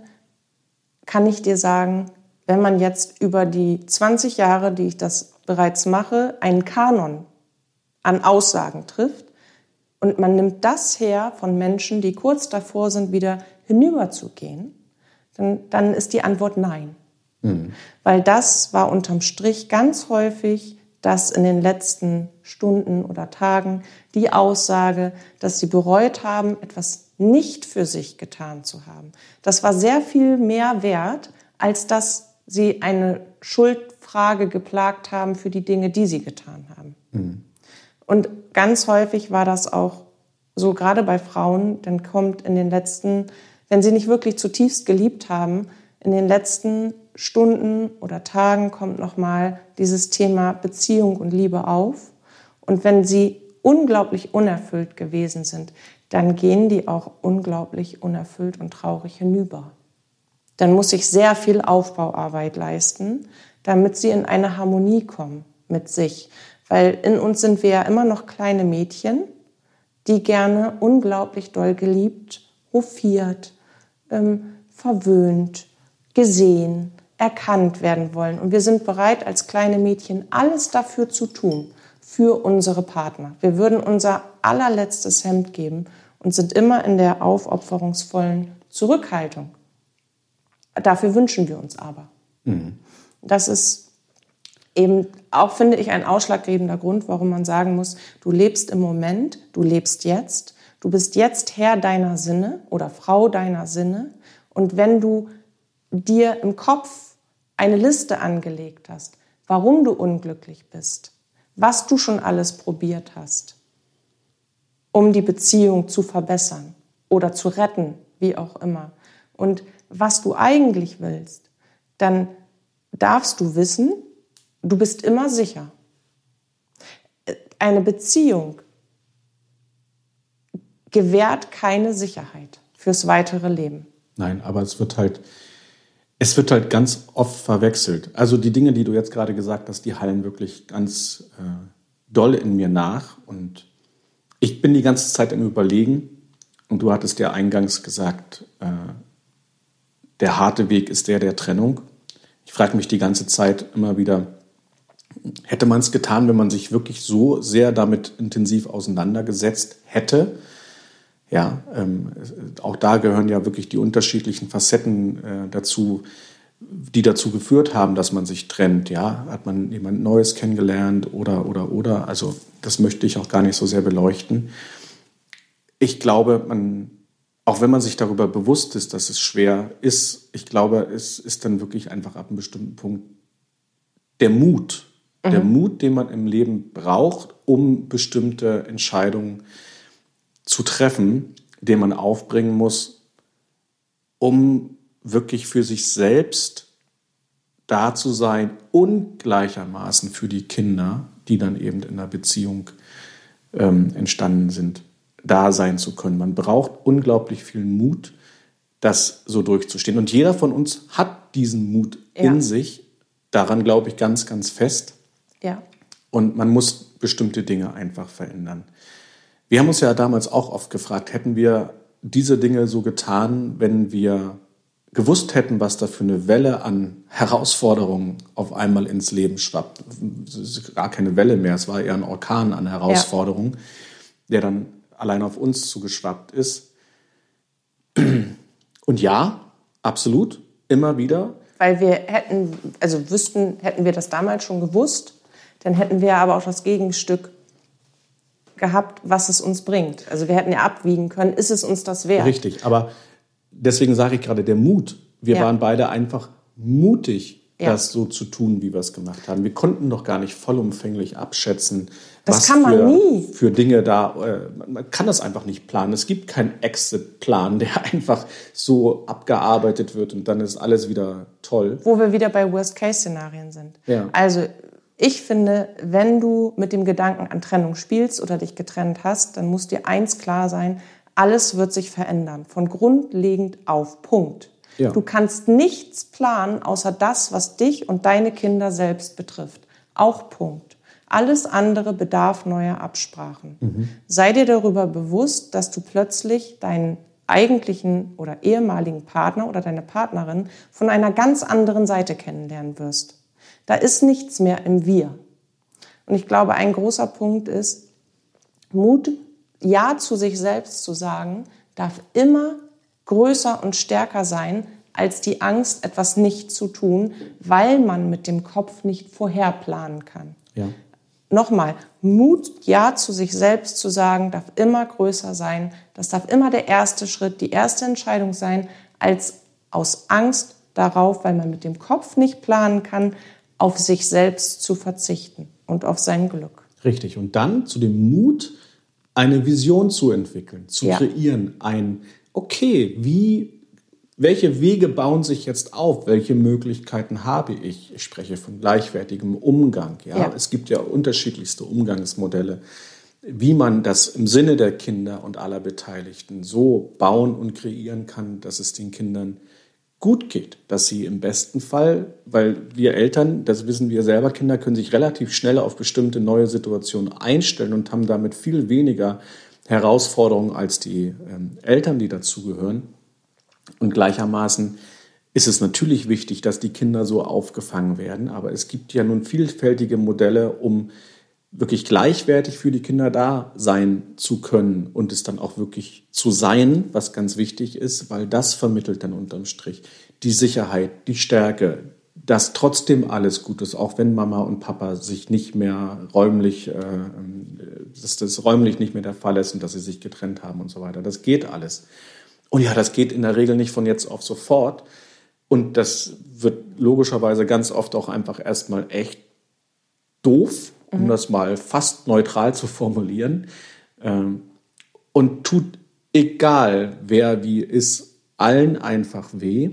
kann ich dir sagen, wenn man jetzt über die 20 Jahre, die ich das bereits mache, einen Kanon an Aussagen trifft und man nimmt das her von Menschen, die kurz davor sind, wieder hinüberzugehen, dann, dann ist die Antwort nein. Weil das war unterm Strich ganz häufig das in den letzten Stunden oder Tagen die Aussage, dass sie bereut haben, etwas nicht für sich getan zu haben. Das war sehr viel mehr wert, als dass sie eine Schuldfrage geplagt haben für die Dinge, die sie getan haben. Und ganz häufig war das auch so, gerade bei Frauen, dann kommt in den letzten, wenn sie nicht wirklich zutiefst geliebt haben, in den letzten Stunden oder Tagen kommt nochmal dieses Thema Beziehung und Liebe auf. Und wenn sie unglaublich unerfüllt gewesen sind, dann gehen die auch unglaublich unerfüllt und traurig hinüber. Dann muss ich sehr viel Aufbauarbeit leisten, damit sie in eine Harmonie kommen mit sich. Weil in uns sind wir ja immer noch kleine Mädchen, die gerne unglaublich doll geliebt, hofiert, ähm, verwöhnt, gesehen, erkannt werden wollen. Und wir sind bereit, als kleine Mädchen alles dafür zu tun, für unsere Partner. Wir würden unser allerletztes Hemd geben und sind immer in der aufopferungsvollen Zurückhaltung. Dafür wünschen wir uns aber. Das ist eben auch, finde ich, ein ausschlaggebender Grund, warum man sagen muss, du lebst im Moment, du lebst jetzt, du bist jetzt Herr deiner Sinne oder Frau deiner Sinne. Und wenn du dir im Kopf eine Liste angelegt hast, warum du unglücklich bist, was du schon alles probiert hast, um die Beziehung zu verbessern oder zu retten, wie auch immer, und was du eigentlich willst, dann darfst du wissen, du bist immer sicher. Eine Beziehung gewährt keine Sicherheit fürs weitere Leben. Nein, aber es wird halt, es wird halt ganz oft verwechselt. Also die Dinge, die du jetzt gerade gesagt hast, die hallen wirklich ganz äh, doll in mir nach. Und ich bin die ganze Zeit im Überlegen. Und du hattest ja eingangs gesagt, äh, der harte Weg ist der der Trennung. Ich frage mich die ganze Zeit immer wieder, hätte man es getan, wenn man sich wirklich so sehr damit intensiv auseinandergesetzt hätte? Ja, ähm, auch da gehören ja wirklich die unterschiedlichen Facetten äh, dazu, die dazu geführt haben, dass man sich trennt. Ja, hat man jemand Neues kennengelernt oder oder oder. Also das möchte ich auch gar nicht so sehr beleuchten. Ich glaube, man, auch wenn man sich darüber bewusst ist, dass es schwer ist, ich glaube, es ist dann wirklich einfach ab einem bestimmten Punkt der Mut, der Mut, den man im Leben braucht, um bestimmte Entscheidungen zu treffen, den man aufbringen muss, um wirklich für sich selbst da zu sein und gleichermaßen für die Kinder, die dann eben in einer Beziehung ähm, entstanden sind, da sein zu können. Man braucht unglaublich viel Mut, das so durchzustehen. Und jeder von uns hat diesen Mut Ja. in sich. Daran glaube ich ganz, ganz fest. Ja. Und man muss bestimmte Dinge einfach verändern. Wir haben uns ja damals auch oft gefragt, hätten wir diese Dinge so getan, wenn wir gewusst hätten, was da für eine Welle an Herausforderungen auf einmal ins Leben schwappt. Es ist gar keine Welle mehr, es war eher ein Orkan an Herausforderungen, der dann allein auf uns zugeschwappt ist. Und ja, absolut, immer wieder. Weil wir hätten, also wüssten, hätten wir das damals schon gewusst, dann hätten wir aber auch das Gegenstück gehabt, was es uns bringt. Also wir hätten ja abwiegen können, ist es uns das wert? Richtig, aber deswegen sage ich gerade der Mut. Wir ja. waren beide einfach mutig, ja. das so zu tun, wie wir es gemacht haben. Wir konnten doch gar nicht vollumfänglich abschätzen, das was kann man für, nie. für Dinge da, äh, man kann das einfach nicht planen. Es gibt keinen Exit-Plan, der einfach so abgearbeitet wird und dann ist alles wieder toll. Wo wir wieder bei Worst-Case-Szenarien sind. Ja. Also ich finde, wenn du mit dem Gedanken an Trennung spielst oder dich getrennt hast, dann muss dir eins klar sein, alles wird sich verändern, von grundlegend auf Punkt. Ja. Du kannst nichts planen, außer das, was dich und deine Kinder selbst betrifft. Auch Punkt. Alles andere bedarf neuer Absprachen. Mhm. Sei dir darüber bewusst, dass du plötzlich deinen eigentlichen oder ehemaligen Partner oder deine Partnerin von einer ganz anderen Seite kennenlernen wirst. Da ist nichts mehr im Wir. Und ich glaube, ein großer Punkt ist, Mut, Ja zu sich selbst zu sagen, darf immer größer und stärker sein als die Angst, etwas nicht zu tun, weil man mit dem Kopf nicht vorherplanen kann. Ja. Nochmal, Mut, Ja zu sich selbst zu sagen, darf immer größer sein. Das darf immer der erste Schritt, die erste Entscheidung sein, als aus Angst darauf, weil man mit dem Kopf nicht planen kann, auf sich selbst zu verzichten und auf sein Glück. Richtig. Und dann zu dem Mut, eine Vision zu entwickeln, zu ja. kreieren, ein okay, wie, welche Wege bauen sich jetzt auf? Welche Möglichkeiten habe ich? Ich spreche von gleichwertigem Umgang. Ja? ja. Es gibt ja unterschiedlichste Umgangsmodelle, wie man das im Sinne der Kinder und aller Beteiligten so bauen und kreieren kann, dass es den Kindern gut geht, dass sie im besten Fall, weil wir Eltern, das wissen wir selber, Kinder können sich relativ schnell auf bestimmte neue Situationen einstellen und haben damit viel weniger Herausforderung als die ähm, Eltern, die dazugehören. Und gleichermaßen ist es natürlich wichtig, dass die Kinder so aufgefangen werden. Aber es gibt ja nun vielfältige Modelle, um wirklich gleichwertig für die Kinder da sein zu können und es dann auch wirklich zu sein, was ganz wichtig ist, weil das vermittelt dann unterm Strich die Sicherheit, die Stärke, dass trotzdem alles gut ist, auch wenn Mama und Papa sich nicht mehr räumlich, äh, dass das räumlich nicht mehr der Fall ist und dass sie sich getrennt haben und so weiter. Das geht alles. Und ja, das geht in der Regel nicht von jetzt auf sofort. Und das wird logischerweise ganz oft auch einfach erstmal echt doof, um mhm. das mal fast neutral zu formulieren. Ähm, und tut egal, wer wie ist, allen einfach weh.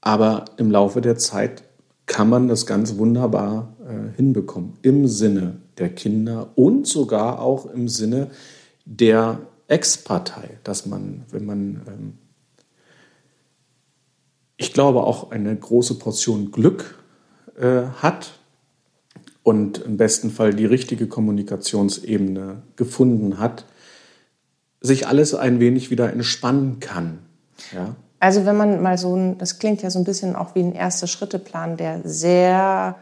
Aber im Laufe der Zeit kann man das ganz wunderbar äh, hinbekommen. Im Sinne der Kinder und sogar auch im Sinne der Ex-Partei, dass man, wenn man, ähm, ich glaube, auch eine große Portion Glück äh, hat und im besten Fall die richtige Kommunikationsebene gefunden hat, sich alles ein wenig wieder entspannen kann. Ja? Also wenn man mal so ein, das klingt ja so ein bisschen auch wie ein erster Schritteplan, der sehr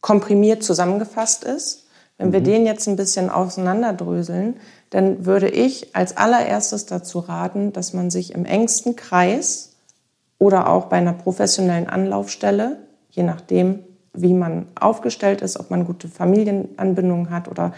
komprimiert zusammengefasst ist. Wenn mhm. wir den jetzt ein bisschen auseinanderdröseln, dann würde ich als allererstes dazu raten, dass man sich im engsten Kreis oder auch bei einer professionellen Anlaufstelle, je nachdem, wie man aufgestellt ist, ob man gute Familienanbindungen hat oder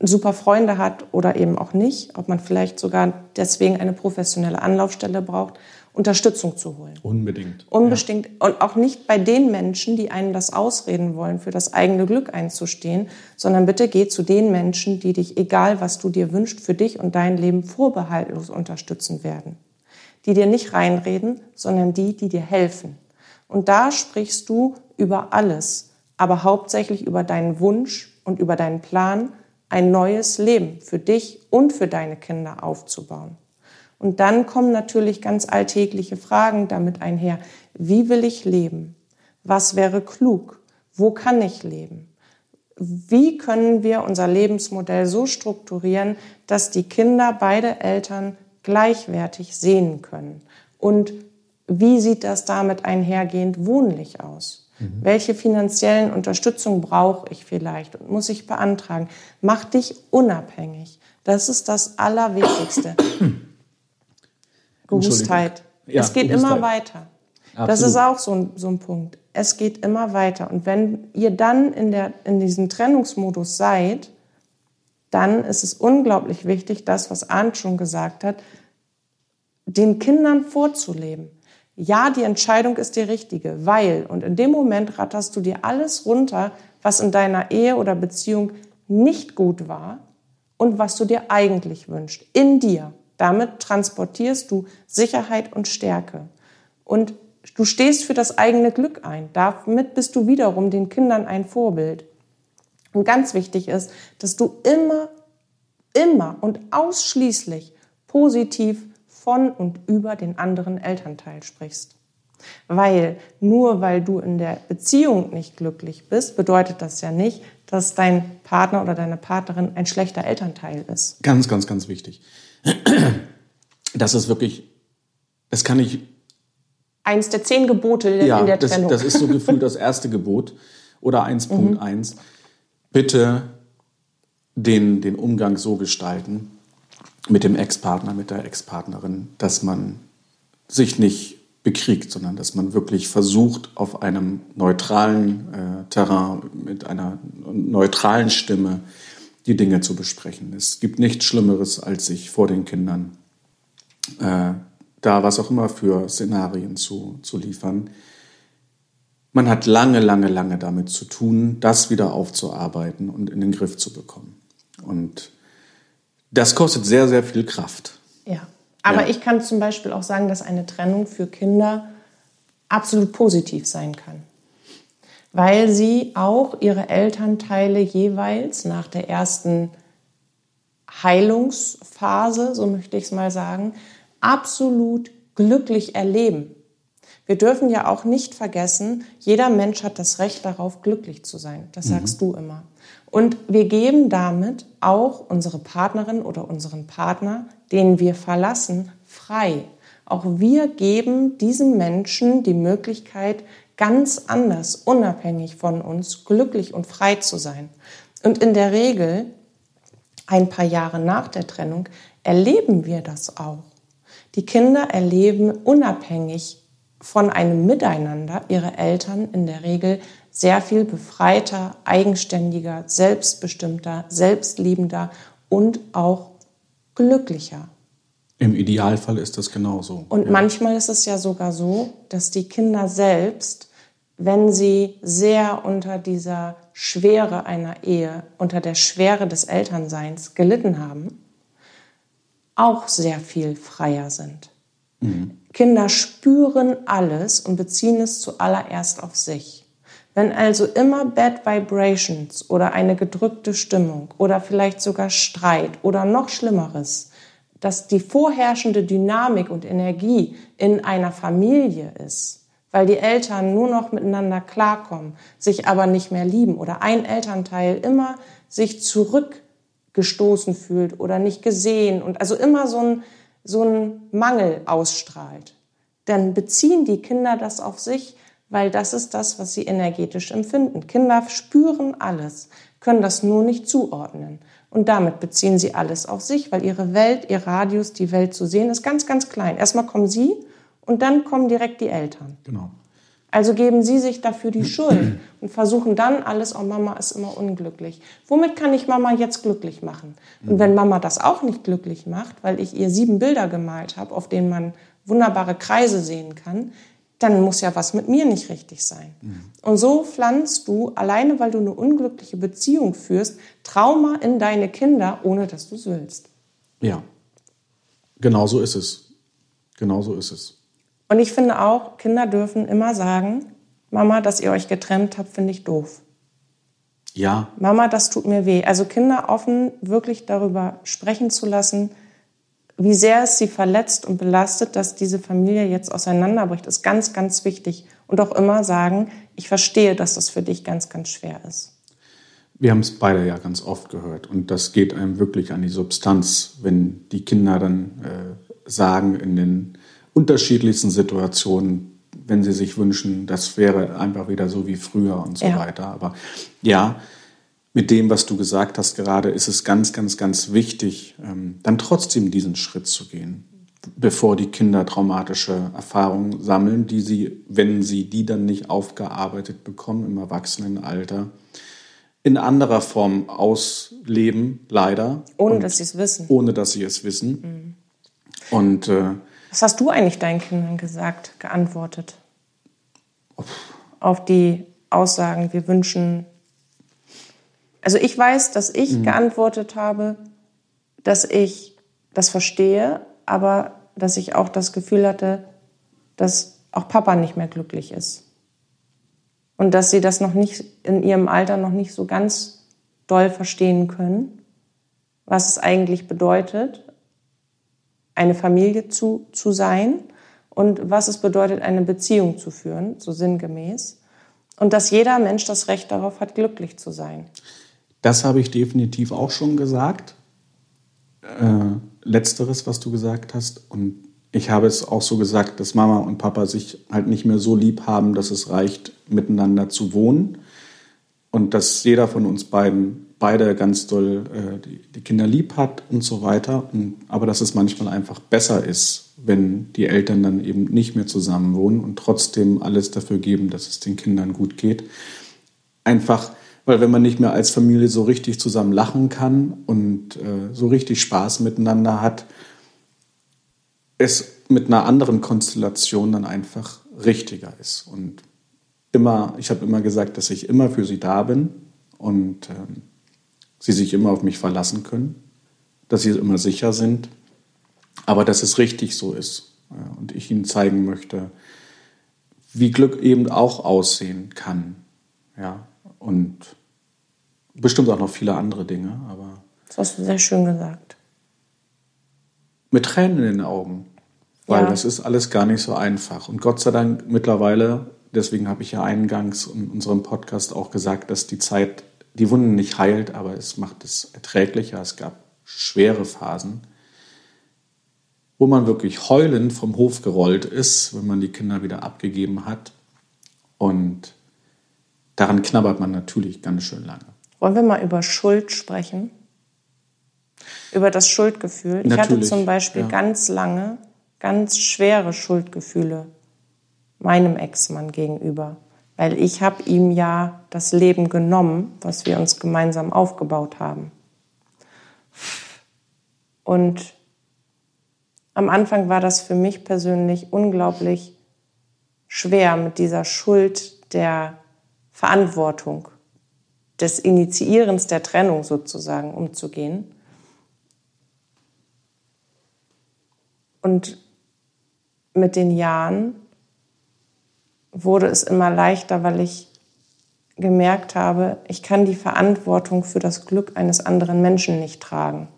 super Freunde hat oder eben auch nicht, ob man vielleicht sogar deswegen eine professionelle Anlaufstelle braucht, Unterstützung zu holen. Unbedingt. Unbedingt. Ja. Und auch nicht bei den Menschen, die einem das ausreden wollen, für das eigene Glück einzustehen, sondern bitte geh zu den Menschen, die dich, egal was du dir wünschst, für dich und dein Leben vorbehaltlos unterstützen werden. Die dir nicht reinreden, sondern die, die dir helfen. Und da sprichst du über alles, aber hauptsächlich über deinen Wunsch und über deinen Plan, ein neues Leben für dich und für deine Kinder aufzubauen. Und dann kommen natürlich ganz alltägliche Fragen damit einher. Wie will ich leben? Was wäre klug? Wo kann ich leben? Wie können wir unser Lebensmodell so strukturieren, dass die Kinder beide Eltern gleichwertig sehen können? Und wie sieht das damit einhergehend wohnlich aus? Mhm. Welche finanziellen Unterstützung brauche ich vielleicht und muss ich beantragen? Mach dich unabhängig. Das ist das Allerwichtigste. Gehustheit. Ja, es geht immer weiter. Absolut. Das ist auch so ein, so ein Punkt. Es geht immer weiter. Und wenn ihr dann in, der, in diesem Trennungsmodus seid, dann ist es unglaublich wichtig, das, was Arndt schon gesagt hat, den Kindern vorzuleben. Ja, die Entscheidung ist die richtige, weil, und in dem Moment ratterst du dir alles runter, was in deiner Ehe oder Beziehung nicht gut war und was du dir eigentlich wünschst, in dir. Damit transportierst du Sicherheit und Stärke. Und du stehst für das eigene Glück ein. Damit bist du wiederum den Kindern ein Vorbild. Und ganz wichtig ist, dass du immer, immer und ausschließlich positiv von und über den anderen Elternteil sprichst. Weil nur weil du in der Beziehung nicht glücklich bist, bedeutet das ja nicht, dass dein Partner oder deine Partnerin ein schlechter Elternteil ist. Ganz, ganz, ganz wichtig. Das ist wirklich, das kann ich. Eins der zehn Gebote ja, in der das, Trennung. Das ist so gefühlt das erste Gebot oder 1.1. Mhm. Bitte den, den Umgang so gestalten mit dem Ex-Partner, mit der Ex-Partnerin, dass man sich nicht bekriegt, sondern dass man wirklich versucht, auf einem neutralen äh, Terrain mit einer neutralen Stimme die Dinge zu besprechen. Es gibt nichts Schlimmeres, als sich vor den Kindern äh, da was auch immer für Szenarien zu, zu liefern. Man hat lange, lange, lange damit zu tun, das wieder aufzuarbeiten und in den Griff zu bekommen. Und das kostet sehr, sehr viel Kraft. Ja. Aber ja. ich kann zum Beispiel auch sagen, dass eine Trennung für Kinder absolut positiv sein kann. Weil sie auch ihre Elternteile jeweils nach der ersten Heilungsphase, so möchte ich es mal sagen, absolut glücklich erleben. Wir dürfen ja auch nicht vergessen, jeder Mensch hat das Recht darauf, glücklich zu sein. Das sagst mhm. du immer. Und wir geben damit auch unsere Partnerin oder unseren Partner, den wir verlassen, frei. Auch wir geben diesen Menschen die Möglichkeit, ganz anders, unabhängig von uns, glücklich und frei zu sein. Und in der Regel, ein paar Jahre nach der Trennung, erleben wir das auch. Die Kinder erleben unabhängig von einem Miteinander ihre Eltern in der Regel sehr viel befreiter, eigenständiger, selbstbestimmter, selbstliebender und auch glücklicher. Im Idealfall ist das genauso. Und ja. manchmal ist es ja sogar so, dass die Kinder selbst, wenn sie sehr unter dieser Schwere einer Ehe, unter der Schwere des Elternseins gelitten haben, auch sehr viel freier sind. Mhm. Kinder spüren alles und beziehen es zuallererst auf sich. Wenn also immer Bad Vibrations oder eine gedrückte Stimmung oder vielleicht sogar Streit oder noch Schlimmeres, dass die vorherrschende Dynamik und Energie in einer Familie ist, weil die Eltern nur noch miteinander klarkommen, sich aber nicht mehr lieben oder ein Elternteil immer sich zurückgestoßen fühlt oder nicht gesehen und also immer so ein, so ein Mangel ausstrahlt, dann beziehen die Kinder das auf sich weil das ist das, was sie energetisch empfinden. Kinder spüren alles, können das nur nicht zuordnen. Und damit beziehen sie alles auf sich, weil ihre Welt, ihr Radius, die Welt zu sehen, ist ganz, ganz klein. Erstmal kommen sie und dann kommen direkt die Eltern. Genau. Also geben sie sich dafür die Schuld und versuchen dann alles, oh Mama ist immer unglücklich. Womit kann ich Mama jetzt glücklich machen? Und wenn Mama das auch nicht glücklich macht, weil ich ihr sieben Bilder gemalt habe, auf denen man wunderbare Kreise sehen kann, dann muss ja was mit mir nicht richtig sein. Mhm. Und so pflanzt du, alleine weil du eine unglückliche Beziehung führst, Trauma in deine Kinder, ohne dass du es willst. Ja, genau so ist es. Genau so ist es. Und ich finde auch, Kinder dürfen immer sagen, Mama, dass ihr euch getrennt habt, finde ich doof. Ja. Mama, das tut mir weh. Also Kinder offen wirklich darüber sprechen zu lassen, wie sehr es sie verletzt und belastet, dass diese Familie jetzt auseinanderbricht, ist ganz, ganz wichtig. Und auch immer sagen, ich verstehe, dass das für dich ganz, ganz schwer ist. Wir haben es beide ja ganz oft gehört. Und das geht einem wirklich an die Substanz, wenn die Kinder dann äh, sagen in den unterschiedlichsten Situationen, wenn sie sich wünschen, das wäre einfach wieder so wie früher und so ja. weiter. Aber ja, mit dem, was du gesagt hast gerade, ist es ganz, ganz, ganz wichtig, ähm, dann trotzdem diesen Schritt zu gehen. bevor die Kinder traumatische Erfahrungen sammeln, die sie, wenn sie die dann nicht aufgearbeitet bekommen im Erwachsenenalter, in anderer Form ausleben, leider. Ohne dass sie es wissen. Ohne dass sie es wissen. Mhm. Und äh, was hast du eigentlich deinen Kindern gesagt, geantwortet? Auf die Aussagen, wir wünschen. Also ich weiß, dass ich mhm. geantwortet habe, dass ich das verstehe, aber dass ich auch das Gefühl hatte, dass auch Papa nicht mehr glücklich ist. Und dass sie das noch nicht in ihrem Alter noch nicht so ganz doll verstehen können, was es eigentlich bedeutet, eine Familie zu, zu sein und was es bedeutet, eine Beziehung zu führen, so sinngemäß. Und dass jeder Mensch das Recht darauf hat, glücklich zu sein. Das habe ich definitiv auch schon gesagt. Äh, letzteres, was du gesagt hast. Und ich habe es auch so gesagt, dass Mama und Papa sich halt nicht mehr so lieb haben, dass es reicht, miteinander zu wohnen. Und dass jeder von uns beiden beide ganz doll äh, die, die, Kinder lieb hat und so weiter. Und, aber dass es manchmal einfach besser ist, wenn die Eltern dann eben nicht mehr zusammen wohnen und trotzdem alles dafür geben, dass es den Kindern gut geht. Einfach, weil wenn man nicht mehr als Familie so richtig zusammen lachen kann und äh, so richtig Spaß miteinander hat, es mit einer anderen Konstellation dann einfach richtiger ist. Und immer, ich habe immer gesagt, dass ich immer für sie da bin und ähm, sie sich immer auf mich verlassen können, dass sie immer sicher sind, aber dass es richtig so ist. Und ich ihnen zeigen möchte, wie Glück eben auch aussehen kann. Ja, und bestimmt auch noch viele andere Dinge, aber. Das hast du sehr schön gesagt. Mit Tränen in den Augen. Weil ja. das ist alles gar nicht so einfach. Und Gott sei Dank mittlerweile, deswegen habe ich ja eingangs in unserem Podcast auch gesagt, dass die Zeit die Wunden nicht heilt, aber es macht es erträglicher. Es gab schwere Phasen, wo man wirklich heulend vom Hof gerollt ist, wenn man die Kinder wieder abgegeben hat. Und daran knabbert man natürlich ganz schön lange. Wollen wir mal über Schuld sprechen? Über das Schuldgefühl. Ich natürlich, hatte zum Beispiel ja. ganz lange ganz schwere Schuldgefühle meinem Ex-Mann gegenüber weil ich habe ihm ja das Leben genommen, was wir uns gemeinsam aufgebaut haben. Und am Anfang war das für mich persönlich unglaublich schwer, mit dieser Schuld der Verantwortung, des Initiierens der Trennung sozusagen umzugehen. Und mit den Jahren wurde es immer leichter, weil ich gemerkt habe, ich kann die Verantwortung für das Glück eines anderen Menschen nicht tragen.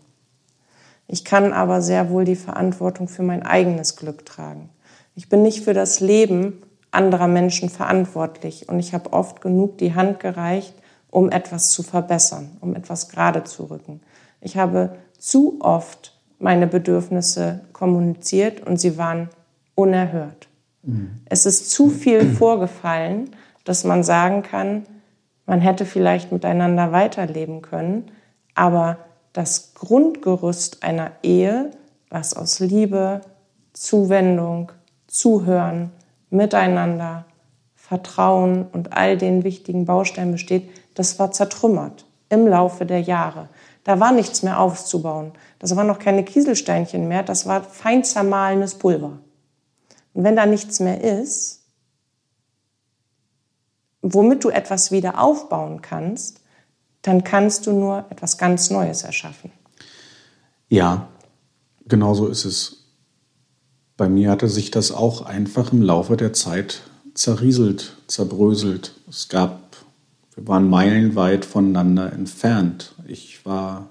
Ich kann aber sehr wohl die Verantwortung für mein eigenes Glück tragen. Ich bin nicht für das Leben anderer Menschen verantwortlich und ich habe oft genug die Hand gereicht, um etwas zu verbessern, um etwas gerade zu rücken. Ich habe zu oft meine Bedürfnisse kommuniziert und sie waren unerhört. Es ist zu viel vorgefallen, dass man sagen kann, man hätte vielleicht miteinander weiterleben können, aber das Grundgerüst einer Ehe, was aus Liebe, Zuwendung, Zuhören, Miteinander, Vertrauen und all den wichtigen Bausteinen besteht, das war zertrümmert im Laufe der Jahre. Da war nichts mehr aufzubauen. Das waren noch keine Kieselsteinchen mehr, das war fein zermahlenes Pulver. Und wenn da nichts mehr ist, womit du etwas wieder aufbauen kannst, dann kannst du nur etwas ganz Neues erschaffen. Ja, genau so ist es. Bei mir hatte sich das auch einfach im Laufe der Zeit zerrieselt, zerbröselt. Es gab, wir waren meilenweit voneinander entfernt. Ich war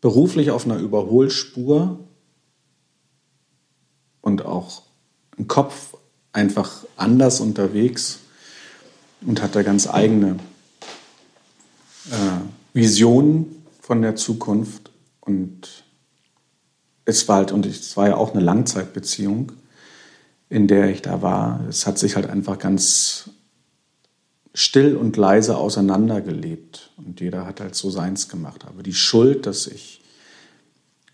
beruflich auf einer Überholspur und auch im Kopf einfach anders unterwegs und hat da ganz eigene äh, Visionen von der Zukunft. Und es war halt, und es war ja auch eine Langzeitbeziehung, in der ich da war. Es hat sich halt einfach ganz still und leise auseinandergelebt und jeder hat halt so seins gemacht. Aber die Schuld, dass ich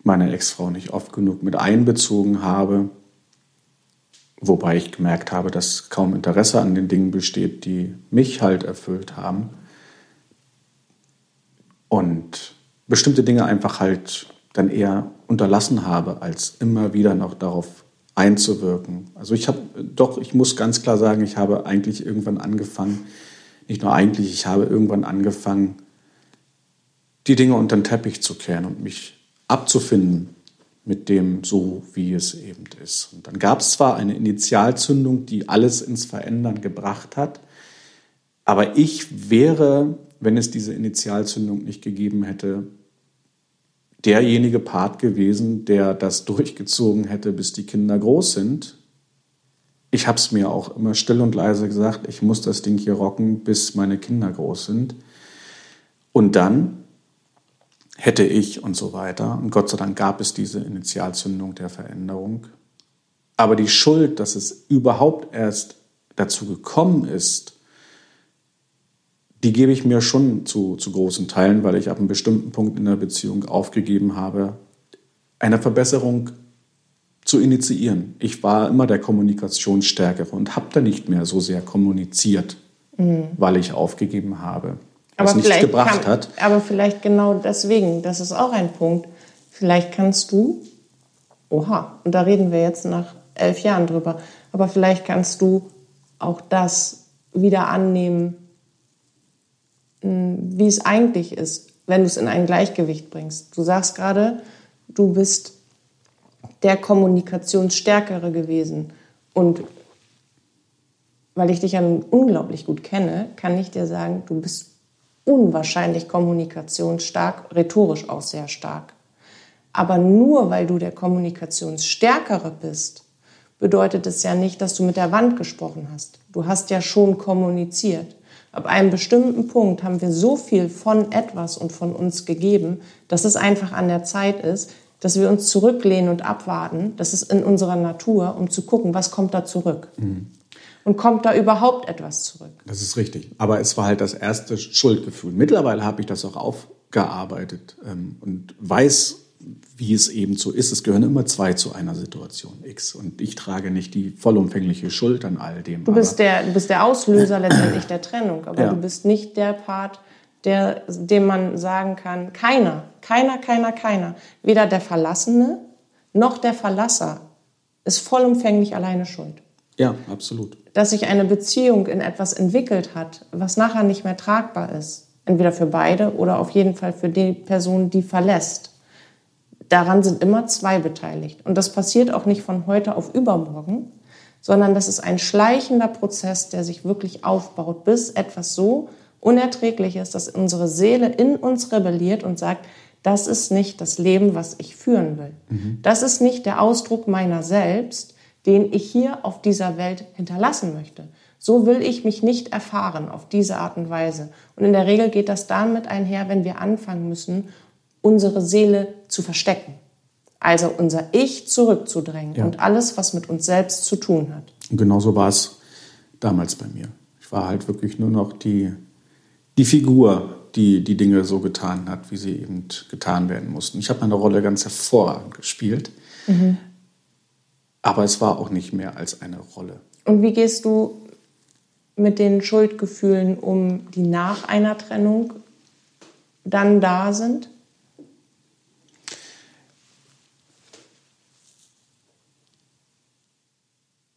meine Ex-Frau nicht oft genug mit einbezogen habe, wobei ich gemerkt habe, dass kaum Interesse an den Dingen besteht, die mich halt erfüllt haben. Und bestimmte Dinge einfach halt dann eher unterlassen habe, als immer wieder noch darauf einzuwirken. Also ich habe doch, ich muss ganz klar sagen, ich habe eigentlich irgendwann angefangen, nicht nur eigentlich, ich habe irgendwann angefangen, die Dinge unter den Teppich zu kehren und mich abzufinden mit dem so, wie es eben ist. Und dann gab es zwar eine Initialzündung, die alles ins Verändern gebracht hat, aber ich wäre, wenn es diese Initialzündung nicht gegeben hätte, derjenige Part gewesen, der das durchgezogen hätte, bis die Kinder groß sind. Ich habe es mir auch immer still und leise gesagt, ich muss das Ding hier rocken, bis meine Kinder groß sind. Und dann hätte ich und so weiter. Und Gott sei Dank gab es diese Initialzündung der Veränderung. Aber die Schuld, dass es überhaupt erst dazu gekommen ist, die gebe ich mir schon zu, zu großen Teilen, weil ich ab einem bestimmten Punkt in der Beziehung aufgegeben habe, eine Verbesserung zu initiieren. Ich war immer der Kommunikationsstärkere und habe da nicht mehr so sehr kommuniziert, mhm. weil ich aufgegeben habe, was aber nichts gebracht kann, hat. Aber vielleicht genau deswegen, das ist auch ein Punkt. Vielleicht kannst du, oha, und da reden wir jetzt nach elf Jahren drüber, aber vielleicht kannst du auch das wieder annehmen, wie es eigentlich ist, wenn du es in ein Gleichgewicht bringst. Du sagst gerade, du bist der Kommunikationsstärkere gewesen. Und weil ich dich ja unglaublich gut kenne, kann ich dir sagen, du bist unwahrscheinlich kommunikationsstark, rhetorisch auch sehr stark. Aber nur weil du der Kommunikationsstärkere bist, bedeutet es ja nicht, dass du mit der Wand gesprochen hast. Du hast ja schon kommuniziert. Ab einem bestimmten Punkt haben wir so viel von etwas und von uns gegeben, dass es einfach an der Zeit ist, dass wir uns zurücklehnen und abwarten. Das ist in unserer Natur, um zu gucken, was kommt da zurück. Mhm. Und kommt da überhaupt etwas zurück? Das ist richtig. Aber es war halt das erste Schuldgefühl. Mittlerweile habe ich das auch aufgearbeitet ähm, und weiß, wie es eben so ist. Es gehören immer zwei zu einer Situation X. Und ich trage nicht die vollumfängliche Schuld an all dem. Du bist, der, du bist der Auslöser letztendlich der Trennung, aber ja. du bist nicht der Part, der, dem man sagen kann, keiner, keiner, keiner, keiner, weder der Verlassene noch der Verlasser ist vollumfänglich alleine schuld. Ja, absolut. Dass sich eine Beziehung in etwas entwickelt hat, was nachher nicht mehr tragbar ist, entweder für beide oder auf jeden Fall für die Person, die verlässt daran sind immer zwei beteiligt. Und das passiert auch nicht von heute auf übermorgen, sondern das ist ein schleichender Prozess, der sich wirklich aufbaut, bis etwas so unerträglich ist, dass unsere Seele in uns rebelliert und sagt, das ist nicht das Leben, was ich führen will. Mhm. Das ist nicht der Ausdruck meiner selbst, den ich hier auf dieser Welt hinterlassen möchte. So will ich mich nicht erfahren auf diese Art und Weise. Und in der Regel geht das damit einher, wenn wir anfangen müssen, unsere Seele zu verstecken. Also unser Ich zurückzudrängen ja. und alles, was mit uns selbst zu tun hat. Und genauso war es damals bei mir. Ich war halt wirklich nur noch die, die Figur, die die Dinge so getan hat, wie sie eben getan werden mussten. Ich habe meine Rolle ganz hervorragend gespielt, mhm. aber es war auch nicht mehr als eine Rolle. Und wie gehst du mit den Schuldgefühlen um, die nach einer Trennung dann da sind?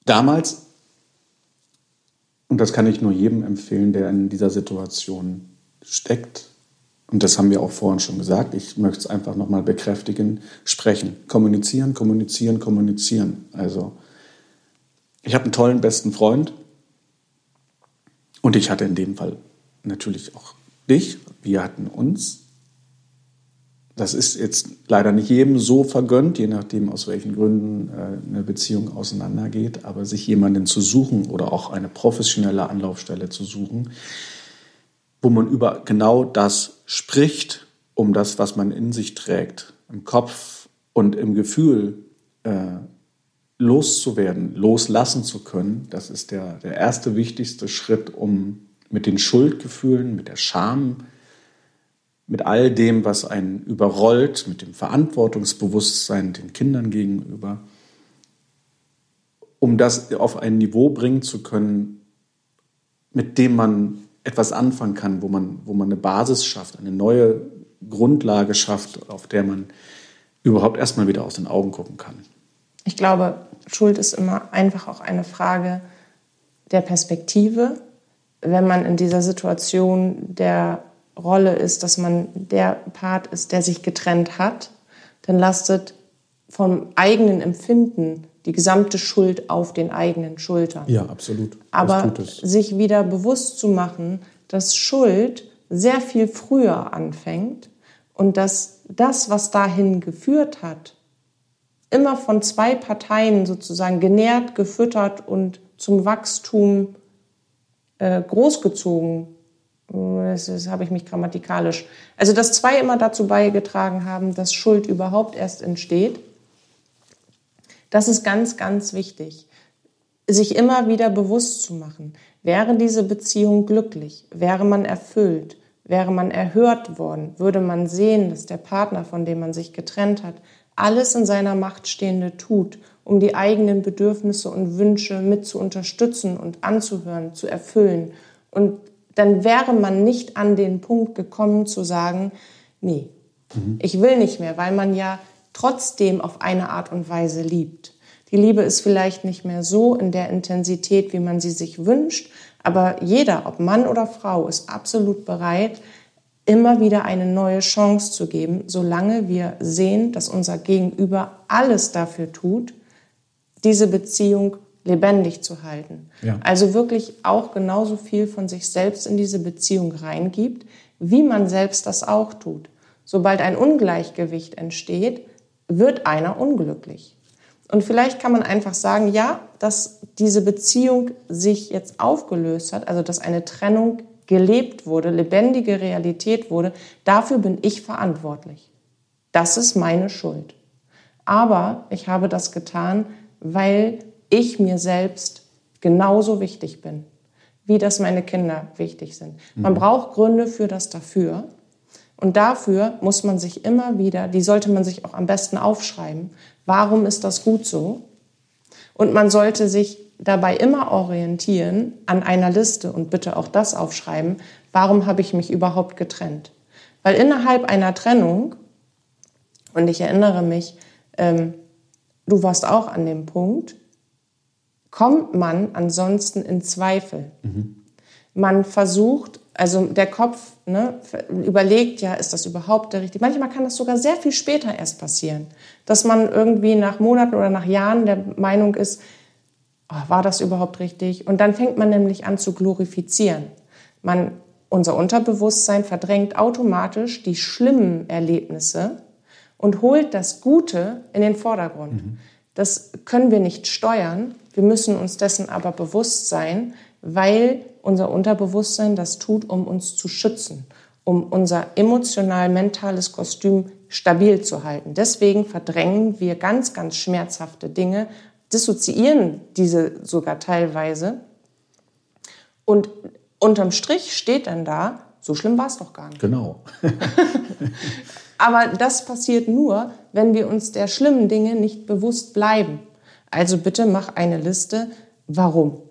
Damals, und das kann ich nur jedem empfehlen, der in dieser Situation steckt, und das haben wir auch vorhin schon gesagt, ich möchte es einfach nochmal bekräftigen, sprechen, kommunizieren, kommunizieren, kommunizieren. Also ich habe einen tollen besten Freund und ich hatte in dem Fall natürlich auch dich, wir hatten uns das ist jetzt leider nicht jedem so vergönnt, je nachdem, aus welchen Gründen äh, eine Beziehung auseinandergeht. Aber sich jemanden zu suchen oder auch eine professionelle Anlaufstelle zu suchen, wo man über genau das spricht, um das, was man in sich trägt, im Kopf und im Gefühl äh, loszuwerden, loslassen zu können, das ist der, der erste wichtigste Schritt, um mit den Schuldgefühlen, mit der Scham, mit all dem, was einen überrollt, mit dem Verantwortungsbewusstsein den Kindern gegenüber, um das auf ein Niveau bringen zu können, mit dem man etwas anfangen kann, wo man, wo man eine Basis schafft, eine neue Grundlage schafft, auf der man überhaupt erstmal wieder aus den Augen gucken kann. Ich glaube, Schuld ist immer einfach auch eine Frage der Perspektive. Wenn man in dieser Situation der Rolle ist, dass man der Part ist, der sich getrennt hat, dann lastet vom eigenen Empfinden die gesamte Schuld auf den eigenen Schultern. Ja, absolut. Aber sich wieder bewusst zu machen, dass Schuld sehr viel früher anfängt und dass das, was dahin geführt hat, immer von zwei Parteien sozusagen genährt, gefüttert und zum Wachstum äh, großgezogen. Das, das habe ich mich grammatikalisch. Also, dass zwei immer dazu beigetragen haben, dass Schuld überhaupt erst entsteht. Das ist ganz, ganz wichtig. Sich immer wieder bewusst zu machen. Wäre diese Beziehung glücklich? Wäre man erfüllt? Wäre man erhört worden? Würde man sehen, dass der Partner, von dem man sich getrennt hat, alles in seiner Macht Stehende tut, um die eigenen Bedürfnisse und Wünsche mit zu unterstützen und anzuhören, zu erfüllen. Und dann wäre man nicht an den Punkt gekommen zu sagen, nee, mhm. ich will nicht mehr, weil man ja trotzdem auf eine Art und Weise liebt. Die Liebe ist vielleicht nicht mehr so in der Intensität, wie man sie sich wünscht, aber jeder, ob Mann oder Frau, ist absolut bereit, immer wieder eine neue Chance zu geben, solange wir sehen, dass unser Gegenüber alles dafür tut, diese Beziehung lebendig zu halten. Ja. Also wirklich auch genauso viel von sich selbst in diese Beziehung reingibt, wie man selbst das auch tut. Sobald ein Ungleichgewicht entsteht, wird einer unglücklich. Und vielleicht kann man einfach sagen, ja, dass diese Beziehung sich jetzt aufgelöst hat, also dass eine Trennung gelebt wurde, lebendige Realität wurde, dafür bin ich verantwortlich. Das ist meine Schuld. Aber ich habe das getan, weil ich mir selbst genauso wichtig bin, wie das meine Kinder wichtig sind. Man mhm. braucht Gründe für das dafür. Und dafür muss man sich immer wieder, die sollte man sich auch am besten aufschreiben, warum ist das gut so? Und man sollte sich dabei immer orientieren an einer Liste und bitte auch das aufschreiben, warum habe ich mich überhaupt getrennt? Weil innerhalb einer Trennung, und ich erinnere mich, ähm, du warst auch an dem Punkt, kommt man ansonsten in Zweifel. Mhm. Man versucht, also der Kopf ne, überlegt ja, ist das überhaupt der richtige? Manchmal kann das sogar sehr viel später erst passieren, dass man irgendwie nach Monaten oder nach Jahren der Meinung ist, oh, war das überhaupt richtig? Und dann fängt man nämlich an zu glorifizieren. Man, unser Unterbewusstsein verdrängt automatisch die schlimmen Erlebnisse und holt das Gute in den Vordergrund. Mhm. Das können wir nicht steuern. Wir müssen uns dessen aber bewusst sein, weil unser Unterbewusstsein das tut, um uns zu schützen, um unser emotional-mentales Kostüm stabil zu halten. Deswegen verdrängen wir ganz, ganz schmerzhafte Dinge dissoziieren diese sogar teilweise. Und unterm Strich steht dann da, so schlimm war es doch gar nicht. Genau. Aber das passiert nur, wenn wir uns der schlimmen Dinge nicht bewusst bleiben. Also bitte mach eine Liste, warum.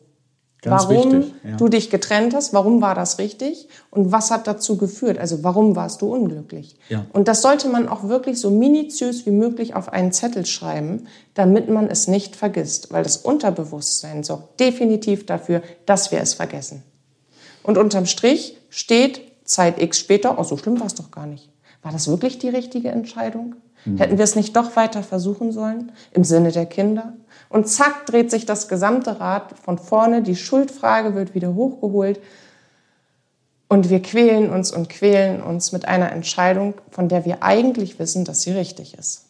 Ganz warum wichtig, ja. du dich getrennt hast, warum war das richtig und was hat dazu geführt, also warum warst du unglücklich. Ja. Und das sollte man auch wirklich so minutiös wie möglich auf einen Zettel schreiben, damit man es nicht vergisst, weil das Unterbewusstsein sorgt definitiv dafür, dass wir es vergessen. Und unterm Strich steht Zeit X später, oh, so schlimm war es doch gar nicht. War das wirklich die richtige Entscheidung? Mhm. Hätten wir es nicht doch weiter versuchen sollen im Sinne der Kinder? Und zack, dreht sich das gesamte Rad von vorne, die Schuldfrage wird wieder hochgeholt und wir quälen uns und quälen uns mit einer Entscheidung, von der wir eigentlich wissen, dass sie richtig ist.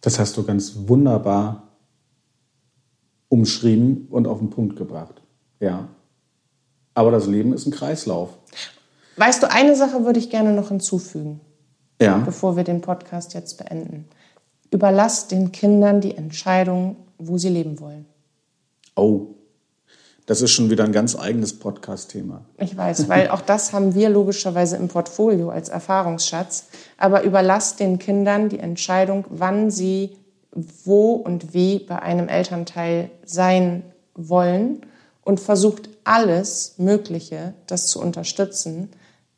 Das hast du ganz wunderbar umschrieben und auf den Punkt gebracht. Ja. Aber das Leben ist ein Kreislauf. Weißt du, eine Sache würde ich gerne noch hinzufügen, ja. bevor wir den Podcast jetzt beenden. Überlass den Kindern die Entscheidung, wo sie leben wollen. Oh, Das ist schon wieder ein ganz eigenes Podcast-Thema. Ich weiß, weil auch das haben wir logischerweise im Portfolio als Erfahrungsschatz. Aber überlasst den Kindern die Entscheidung, wann sie wo und wie bei einem Elternteil sein wollen und versucht alles Mögliche, das zu unterstützen,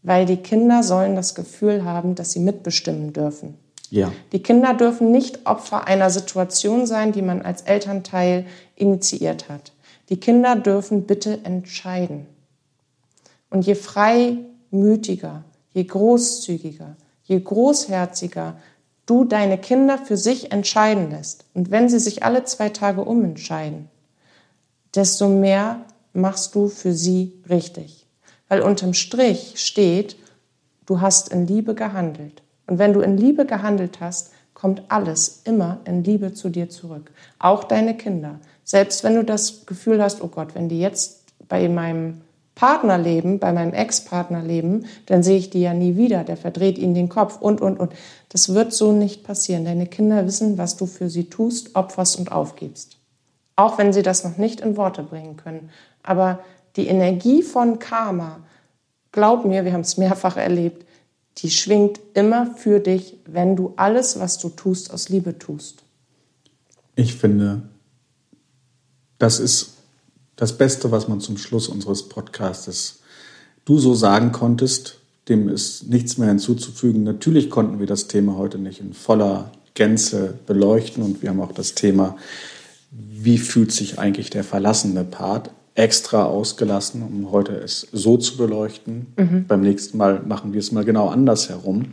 weil die Kinder sollen das Gefühl haben, dass sie mitbestimmen dürfen. Ja. Die Kinder dürfen nicht Opfer einer Situation sein, die man als Elternteil initiiert hat. Die Kinder dürfen bitte entscheiden. Und je freimütiger, je großzügiger, je großherziger du deine Kinder für sich entscheiden lässt und wenn sie sich alle zwei Tage umentscheiden, desto mehr machst du für sie richtig. Weil unterm Strich steht, du hast in Liebe gehandelt. Und wenn du in Liebe gehandelt hast, kommt alles immer in Liebe zu dir zurück. Auch deine Kinder. Selbst wenn du das Gefühl hast, oh Gott, wenn die jetzt bei meinem Partner leben, bei meinem Ex-Partner leben, dann sehe ich die ja nie wieder. Der verdreht ihnen den Kopf und, und, und. Das wird so nicht passieren. Deine Kinder wissen, was du für sie tust, opferst und aufgibst. Auch wenn sie das noch nicht in Worte bringen können. Aber die Energie von Karma, glaub mir, wir haben es mehrfach erlebt, die schwingt immer für dich, wenn du alles, was du tust, aus Liebe tust. Ich finde, das ist das Beste, was man zum Schluss unseres Podcastes du so sagen konntest. Dem ist nichts mehr hinzuzufügen. Natürlich konnten wir das Thema heute nicht in voller Gänze beleuchten und wir haben auch das Thema, wie fühlt sich eigentlich der verlassene Part extra ausgelassen, um heute es so zu beleuchten. Mhm. Beim nächsten Mal machen wir es mal genau andersherum,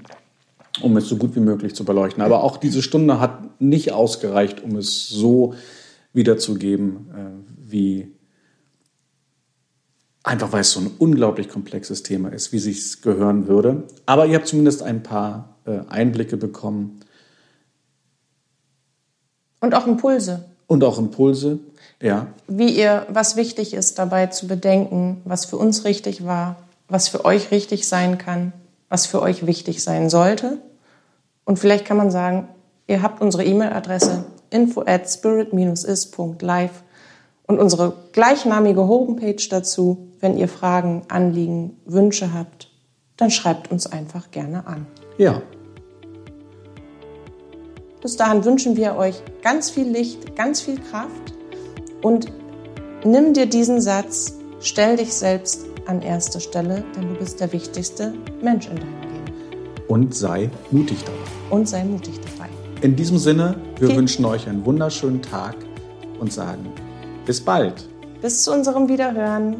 um es so gut wie möglich zu beleuchten. Aber auch diese Stunde hat nicht ausgereicht, um es so wiederzugeben, äh, wie einfach weil es so ein unglaublich komplexes Thema ist, wie sich gehören würde. Aber ihr habt zumindest ein paar äh, Einblicke bekommen. Und auch Impulse. Und auch Impulse. Ja. Wie ihr, was wichtig ist, dabei zu bedenken, was für uns richtig war, was für euch richtig sein kann, was für euch wichtig sein sollte. Und vielleicht kann man sagen, ihr habt unsere E-Mail-Adresse info at spirit-is.live und unsere gleichnamige Homepage dazu. Wenn ihr Fragen, Anliegen, Wünsche habt, dann schreibt uns einfach gerne an. Ja. Bis dahin wünschen wir euch ganz viel Licht, ganz viel Kraft und nimm dir diesen Satz, stell dich selbst an erste Stelle, denn du bist der wichtigste Mensch in deinem Leben. Und sei mutig dabei. Und sei mutig dabei. In diesem Sinne, wir okay. wünschen euch einen wunderschönen Tag und sagen bis bald. Bis zu unserem Wiederhören.